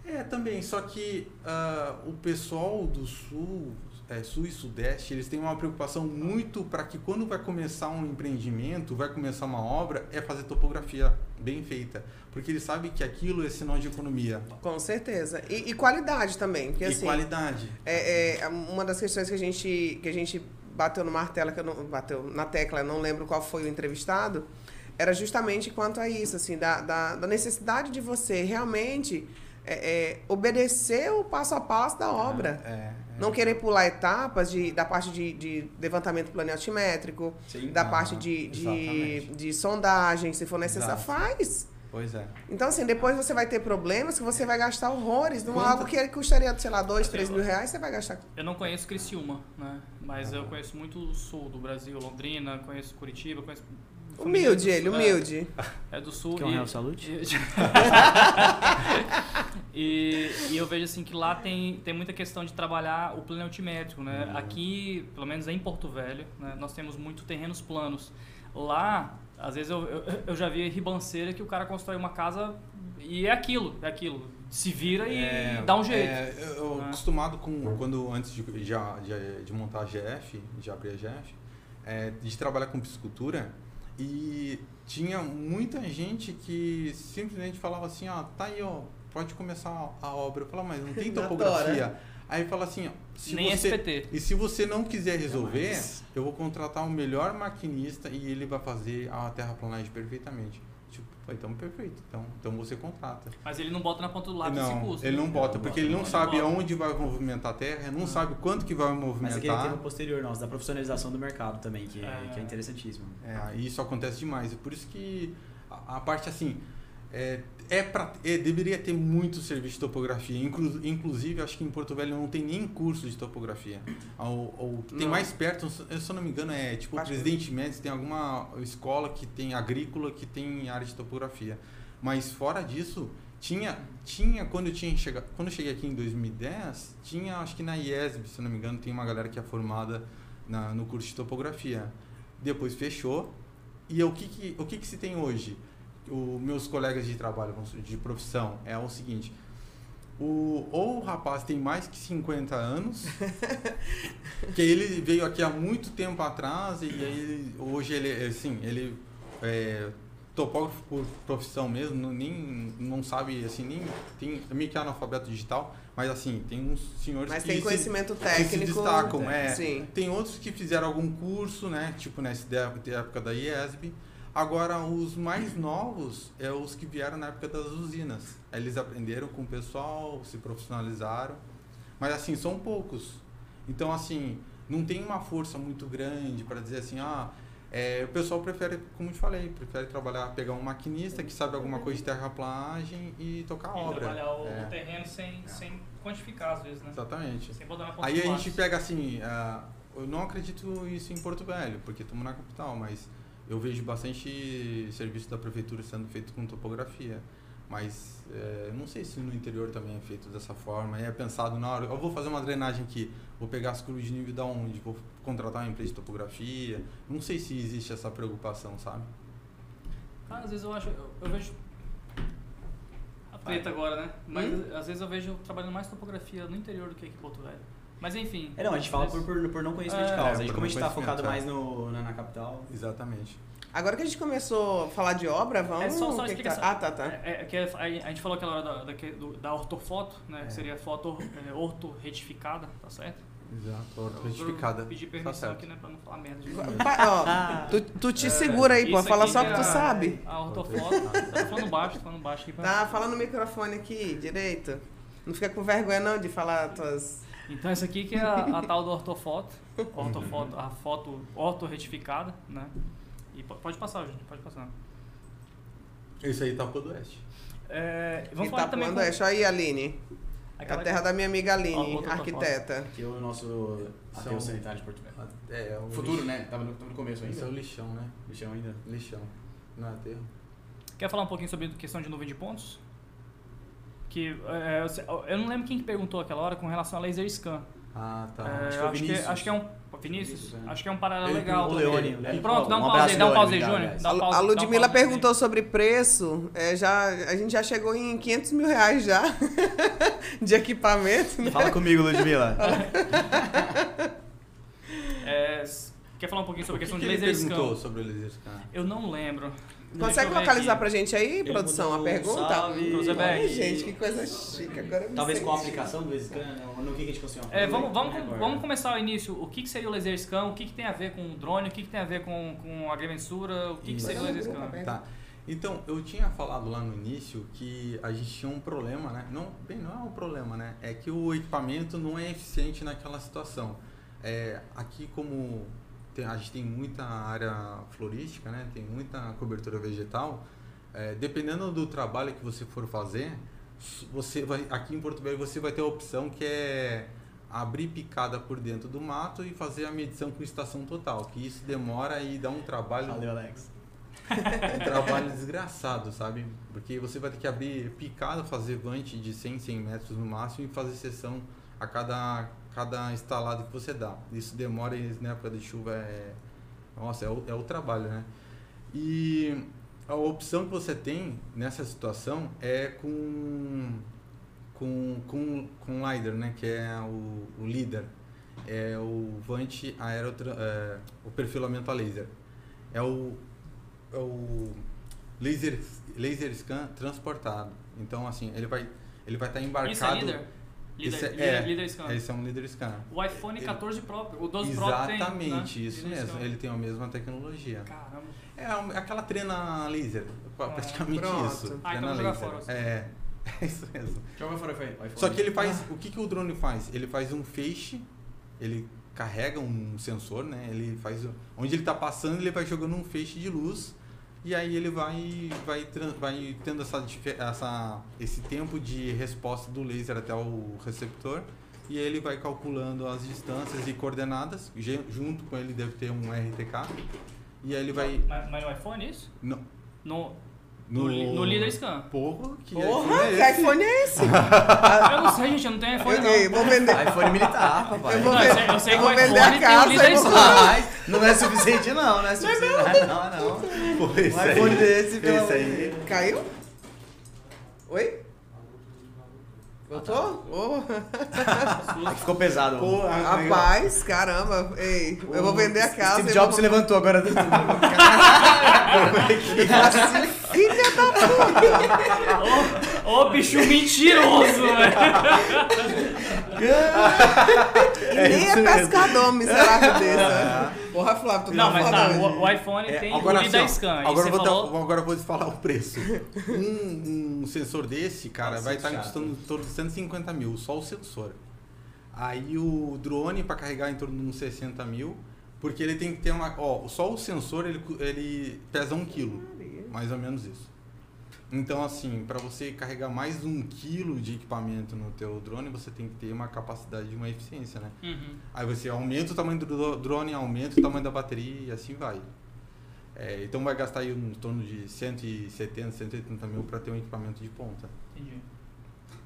É, também, só que ah, o pessoal do sul, é, sul e sudeste, eles têm uma preocupação muito para que quando vai começar um empreendimento, vai começar uma obra, é fazer topografia bem feita. Porque eles sabem que aquilo é sinal de economia. Com certeza. E, e qualidade também. Porque e assim, qualidade. é, é, uma das questões que a gente, que a gente bateu no martelo, que eu não, bateu na tecla, não lembro qual foi o entrevistado, era justamente quanto a isso, assim, da, da, da necessidade de você realmente é, é, obedecer o passo a passo da obra. É, é. Não querer pular etapas de, da parte de, de levantamento planeotimétrico, Sim. da Ah, parte de, de, de sondagem, se for necessário, Exato. faz. Pois é. Então, assim, depois você vai ter problemas que você vai gastar horrores. Num Quanto- algo que custaria, sei lá, dois, três mil reais, você vai gastar. Eu não conheço Criciúma, né? Mas eu conheço muito o sul do Brasil, Londrina, conheço Curitiba, conheço. Humilde ele, sul, é. humilde. É do sul. Quer um e- Real Salute? *laughs* E, e, eu vejo assim que lá tem, tem muita questão de trabalhar o plano altimétrico, né? Aqui, pelo menos em Porto Velho, né, nós temos muito terrenos planos. Lá, às vezes eu, eu, eu já vi ribanceira que o cara constrói uma casa e é aquilo, é aquilo. Se vira e dá um jeito. É, eu, né? acostumado com quando antes de, de, de, de montar a GF, de abrir a GF, é, de trabalhar com piscicultura e tinha muita gente que simplesmente falava assim, ó, tá aí, ó, pode começar a, obra. Eu falava, mas não tem *laughs* topografia. Aí fala assim, ó, se Nem você, SPT. e se você não quiser resolver, eu vou contratar o melhor maquinista e ele vai fazer a terraplanagem perfeitamente. Tipo, então perfeito. Então, então você contrata. Mas ele não bota na ponta do lápis esse Não, custo. ele não bota, Não porque bota, ele não não sabe bota. aonde vai movimentar a terra, não sabe quanto que vai Mas movimentar. aquele termo posterior nosso, da profissionalização do mercado também, que é, É. que é interessantíssimo. É, e isso acontece demais. E por isso que a, a parte assim. É, é pra, é, deveria ter muito serviço de topografia. Inclu, inclusive, acho que em Porto Velho não tem nem curso de topografia. O, o que tem Não. mais perto, se eu não me engano, é tipo o Acho que- Presidente Médici, tem alguma escola que tem agrícola que tem área de topografia. Mas fora disso, tinha, tinha quando eu tinha chegado, quando eu cheguei aqui em 2010, tinha acho que na IESB, se eu não me engano, tem uma galera que é formada na, no curso de topografia. Depois fechou. E o que, que, o que, que se tem hoje? Os meus colegas de trabalho, de profissão, é o seguinte. O, ou o rapaz tem mais que 50 anos, *laughs* que ele veio aqui há muito tempo atrás e aí ele- hoje ele, assim, ele é topógrafo por profissão mesmo, não, nem, não sabe, assim, nem tem é meio que analfabeto digital, mas assim, tem uns senhores Mas que tem se- conhecimento que técnico. se destacam, é. Sim. Tem outros que fizeram algum curso, né? Tipo nessa época da IESB. Agora, os mais novos é os que vieram na época das usinas. Eles aprenderam com o pessoal, se profissionalizaram. Mas, assim, são poucos. Então, assim, não tem uma força muito grande para dizer assim, ah, é, o pessoal prefere, como eu te falei, prefere trabalhar, pegar um maquinista que sabe alguma coisa de terraplanagem e tocar a E obra. trabalhar o, É, o terreno sem, sem quantificar, às vezes, né? Exatamente. Sem botar na Aí a gente pega assim, ah, eu não acredito isso em Porto Velho, porque estamos na capital, mas eu vejo bastante serviço da prefeitura sendo feito com topografia. Mas é, não sei se no interior também é feito dessa forma. É pensado na hora, eu vou fazer uma drenagem aqui, vou pegar as curvas de nível da onde, vou contratar uma empresa de topografia. Não sei se existe essa preocupação, sabe? Cara, às vezes eu acho, eu, eu vejo a preta agora, né? Mas Hum? às vezes eu vejo trabalhando mais topografia no interior do que aqui em Porto Velho. Mas enfim. É, não, a gente fala por, por, por não conhecimento É, de causa. é, A gente, como a gente tá focado mais conhecimento, no, na, na capital. Exatamente. Agora que a gente começou a falar de obra, vamos. É só, só o que que tá? Ah, tá, tá. É, é que a, a gente falou aquela hora da, da, da ortofoto, né? É. Que seria foto é, ortorretificada, tá certo? Exato, retificada. Pedi Tá permissão certo. aqui, né? Pra não falar merda de novo. Pa- ó, tu, tu te segura aí, pô. É, Fala só que que tu é sabe. A ortofoto. Eu tô falando baixo, tô falando baixo aqui. pra- Tá, fala no microfone aqui, direito. Não fica com vergonha não de falar tuas. Então essa aqui que é a, a tal do ortofoto. Ortofoto, a foto ortorretificada, né? E po- pode passar, gente, pode passar. Isso aí tá pro do oeste. É, vamos Vamos falar tá também pondo é, aí, Aline. É a aquela- terra da minha amiga Aline, outra arquiteta. Que é o nosso ateu São- sanitário de Porto Velho. É, é Futuro, lixo- né? Tava no, tava no começo Esse é o ainda. lixão, né? Lixão ainda. Lixão. Não é aterro. Quer falar um pouquinho sobre a questão de nuvem de pontos? Que é, eu não lembro quem que perguntou aquela hora com relação a laser scan. Ah, tá. É, acho que acho, foi o que, acho que é um. Vinícius? Vinícius, é. Acho que é um paralelo Ele legal. O Leone. Leone. Pronto, dá um, Um pause abraço, aí, dá um pause aí, Júnior. A, a Ludmilla pause aí. perguntou sobre preço. É, já, a gente já chegou em 500 mil reais já *laughs* de equipamento. Né? Fala comigo, Ludmilla. *laughs* É, quer falar um pouquinho sobre a questão que de laser perguntou scan? sobre o laser scan? Eu não lembro. Consegue localizar aqui. pra gente aí, Ele produção, a pergunta? salve. Gente, que coisa chique. Agora Talvez com a aplicação do Scan, ou no que a gente conseguiu. É, vamos, vamos, vamos começar o início. O que, que seria o laser scan? O que, que tem a ver com o drone? O que, que tem a ver com, com a agrimensura? O que, que seria o laser scan? Tá. Então, eu tinha falado lá no início que a gente tinha um problema, né? Não, bem, não é um problema, né? É que o equipamento não é eficiente naquela situação. É, aqui, como tem- a gente tem muita área florística, né? Tem muita cobertura vegetal. é, dependendo do trabalho que você for fazer, você vai aqui em Porto Velho você vai ter a opção que é abrir picada por dentro do mato e fazer a medição com estação total, que isso demora e dá um trabalho Valeu, Alex. um trabalho desgraçado, sabe? Porque você vai ter que abrir picada, fazer vante de 100, 100 metros no máximo e fazer sessão a cada, cada instalado que você dá. Isso demora e na época de chuva é. Nossa, é o, é o trabalho, né? E a opção que você tem nessa situação é com. com, com, com LiDAR, né? Que é o, o LIDAR. É o Vante Aerotra, é, o perfilamento a laser. É o, é o laser, laser scan transportado. Então, assim, ele vai ele vai estar embarcado. Isso é? Líder, Esse é- é. Esse é um líder scan. O iPhone Ele- 14 Pro, o 12 Pro tem, Exatamente, né? isso Líder mesmo. scan. Ele tem a mesma tecnologia. Caramba. É um- aquela trena laser, Ah, praticamente pronto. isso. Ah, então trena vou jogar laser. fora, assim. É, *laughs* é isso mesmo. Joga fora o iPhone. Só que ele faz. O que, que o drone faz? Ele faz um feixe, ele carrega um sensor, né? Ele faz. Onde ele está passando, ele vai jogando um feixe de luz. E aí ele vai, vai, vai tendo essa, essa, esse tempo de resposta do laser até o receptor. E ele vai calculando as distâncias e coordenadas. Junto com ele deve ter um RTK. E aí ele vai. Mas, mas no iPhone é isso? No, No, no, li- no líder scan. Porra, que Porra, iPhone que é esse? iPhone é esse? *laughs* Eu não sei, gente, eu não tenho iPhone Eu, não. ei, vou vender. iPhone militar, papai. Eu vou Não, eu sei, eu sei Eu que o vou vender iPhone a tem casa o e vou-. Mas não é suficiente não, não é suficiente. Não, não. Pô, Um esse aí- iPhone desse, pelo esse aí. Caiu? Oi? Voltou? Ô, *laughs* Ficou pesado. Pô, rapaz, caramba. Ei, eu vou vender a casa. Steve Jobs se vou... levantou agora *laughs* do Ele fala assim, filha da puta. Ô, ô, bicho mentiroso, velho. E nem é pescador, miserável desse. né? Porra, Flávio, tu Não, tá mas foda tá, o, o iPhone É, tem agora, o assim, ó, scan. agora, vou falou... agora eu vou te falar o preço. um, um sensor desse, cara, Nossa, vai estar chato. custando em torno de 150 mil, só o sensor. Aí o drone para carregar em torno de uns 60 mil, porque ele tem que ter uma. Ó, só o sensor ele, ele pesa um quilo, mais ou menos isso. Então, assim, para você carregar mais um quilo de equipamento no teu drone, você tem que ter uma capacidade de uma eficiência, né? Uhum. Aí você aumenta o tamanho do dro- drone, aumenta o tamanho da bateria e assim vai. É, então vai gastar aí em torno de 170, 180 mil para ter um equipamento de ponta. Entendi.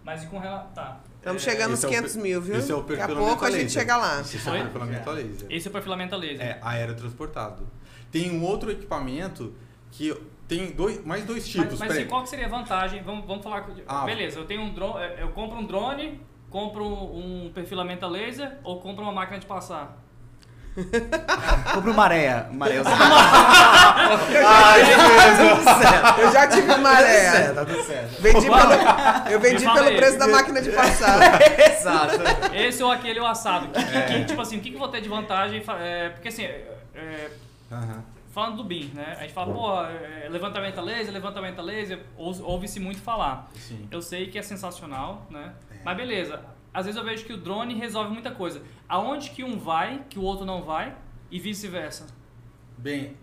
Mas e com relação. Tá. Estamos É, chegando nos é o 500 per- mil, viu? esse é o Daqui a pouco a a gente chega lá. Esse é o perfilamento a laser. Esse é o perfilamento a laser. É aerotransportado. Tem um outro equipamento que tem dois, mais dois tipos. Mas, mas assim, qual que seria a vantagem? Vamos, vamos falar. com- Ah. Beleza, eu tenho um drone, eu compro um drone, compro um perfilamento a laser ou compro uma máquina de passar? Compra uma areia. Uma areia. Eu já tive maré. tá tudo certo. Vendi pelo, eu vendi pelo aí. preço da máquina de passar. *laughs* Exato. *laughs* Esse ou aquele ou assado. Que, que- É. que- tipo assim, o que, que eu vou ter de vantagem? é, porque assim, é, é, Aham. Falando do BIM, né? A gente fala, pô, é, levantamento a laser, levantamento a laser, ou- ouve-se muito falar. Sim. Eu sei que é sensacional, né? É. Mas beleza. Às vezes eu vejo que o drone resolve muita coisa. Aonde que um vai, que o outro não vai, e vice-versa. Bem,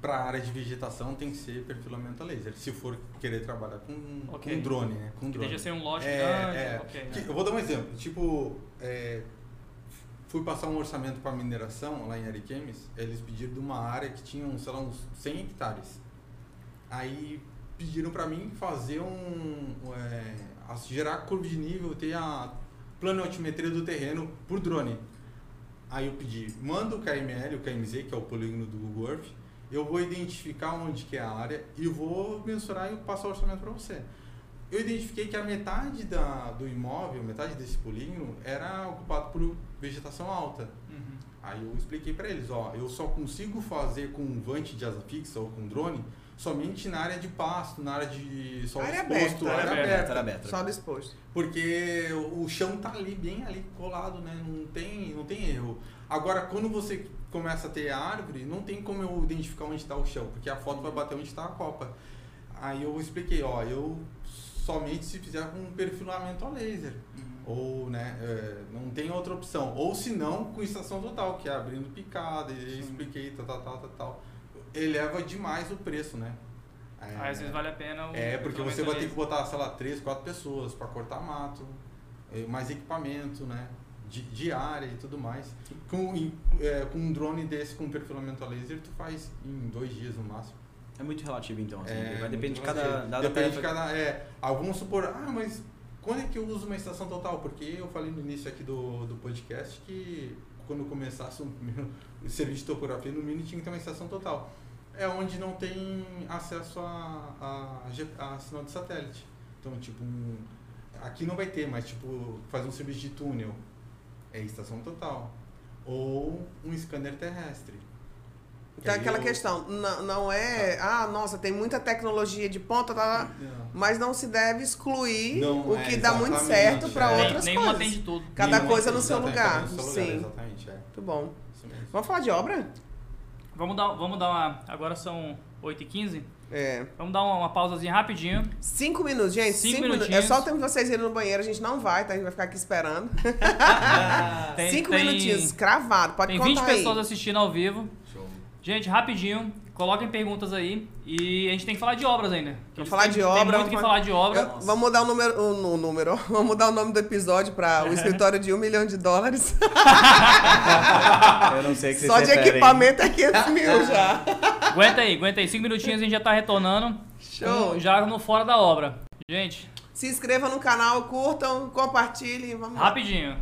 para a área de vegetação tem que ser perfilamento a laser. Se for querer trabalhar com, Ok. com drone, né? Com Que drone. deixa ser um lote É, grande. é. ok, Que- né? Eu vou dar um exemplo. Tipo, é, fui passar um orçamento para mineração lá em Ariquemes. Eles pediram de uma área que tinha, sei lá, uns 100 hectares. Aí pediram para mim fazer um. É, gerar curva de nível, ter a planoaltimetria do terreno por drone. Aí eu pedi, manda o KML, o KMZ, que é o polígono do Google Earth, eu vou identificar onde que é a área e vou mensurar e passar o orçamento para você. Eu identifiquei que a metade da, do imóvel, metade desse polígono, era ocupado por vegetação alta. Uhum. Aí eu expliquei para eles, ó, eu só consigo fazer com um vante de asa fixa ou com drone somente na área de pasto, na área de solo Área exposto, aberta, área área aberta. Era aberta. Só disposto. Porque o chão tá ali, bem ali colado, né? Não tem, não tem erro. Agora, quando você começa a ter árvore, não tem como eu identificar onde está o chão, porque a foto vai bater onde está a copa. Aí eu expliquei, ó, eu somente se fizer com um perfilamento a laser. Ou, né, é, não tem outra opção. Ou se não, com estação total, que é abrindo picada, e expliquei, tal, tal, tal, tal, tal. Eleva demais o preço, né? É, Aí às vezes vale a pena o é, porque você vai ter que botar, sei lá, três, quatro pessoas para cortar mato, eh, mais equipamento, né? De, de área e tudo mais. Com, é, com um drone desse com perfilamento a laser, tu faz em dois dias no máximo. É muito relativo então. Assim, É, vai depender de cada. Depende de cada. É, alguns supor, ah, mas quando é que eu uso uma estação total? Porque eu falei no início aqui do, do podcast que quando começasse *laughs* o serviço de topografia, no mínimo tinha que ter uma estação total. É onde não tem acesso a, a, a sinal de satélite. Então, tipo, um, aqui não vai ter, mas tipo, fazer um serviço de túnel é estação total. Ou um scanner terrestre. Então, Aí aquela eu- questão, não, não é, ah, nossa, tem muita tecnologia de ponta, tá, tá, Não. mas não se deve excluir Não, o é, que dá muito certo para é. Nem- outras Nenhuma coisas. tem de tudo. Cada Nenhuma coisa no seu lugar, coisa no seu sim. Exatamente, é. Muito bom. Isso mesmo. Vamos falar de obra? Vamos dar, vamos dar uma. Agora são 8h15. É. Vamos dar uma, uma pausazinha rapidinho. Cinco minutos, gente. Cinco Cinco, minutos. É só o tempo de vocês irem no banheiro, a gente não vai, tá? A gente vai ficar aqui esperando. *laughs* Tem, Cinco tem- minutinhos, cravado. Pode Tem contar 20 aí. pessoas assistindo ao vivo. Gente, rapidinho, coloquem perguntas aí. E a gente tem que falar de obras ainda. Vamos falar têm- de Tem obra. muito vamos que falar- de obra. Eu- vamos mudar o número, o, o número. *laughs* Vamos mudar o nome do episódio para o *laughs* escritório de um milhão de dólares. *laughs* Eu não sei o que vocês Só de referem. equipamento é 500 mil já. Aguenta aí, aguenta aí. 5 minutinhos a gente já tá retornando. Show. com- Já no fora da obra. Gente, Se inscrevam no canal, curtam, compartilhem. Vamos lá. rapidinho.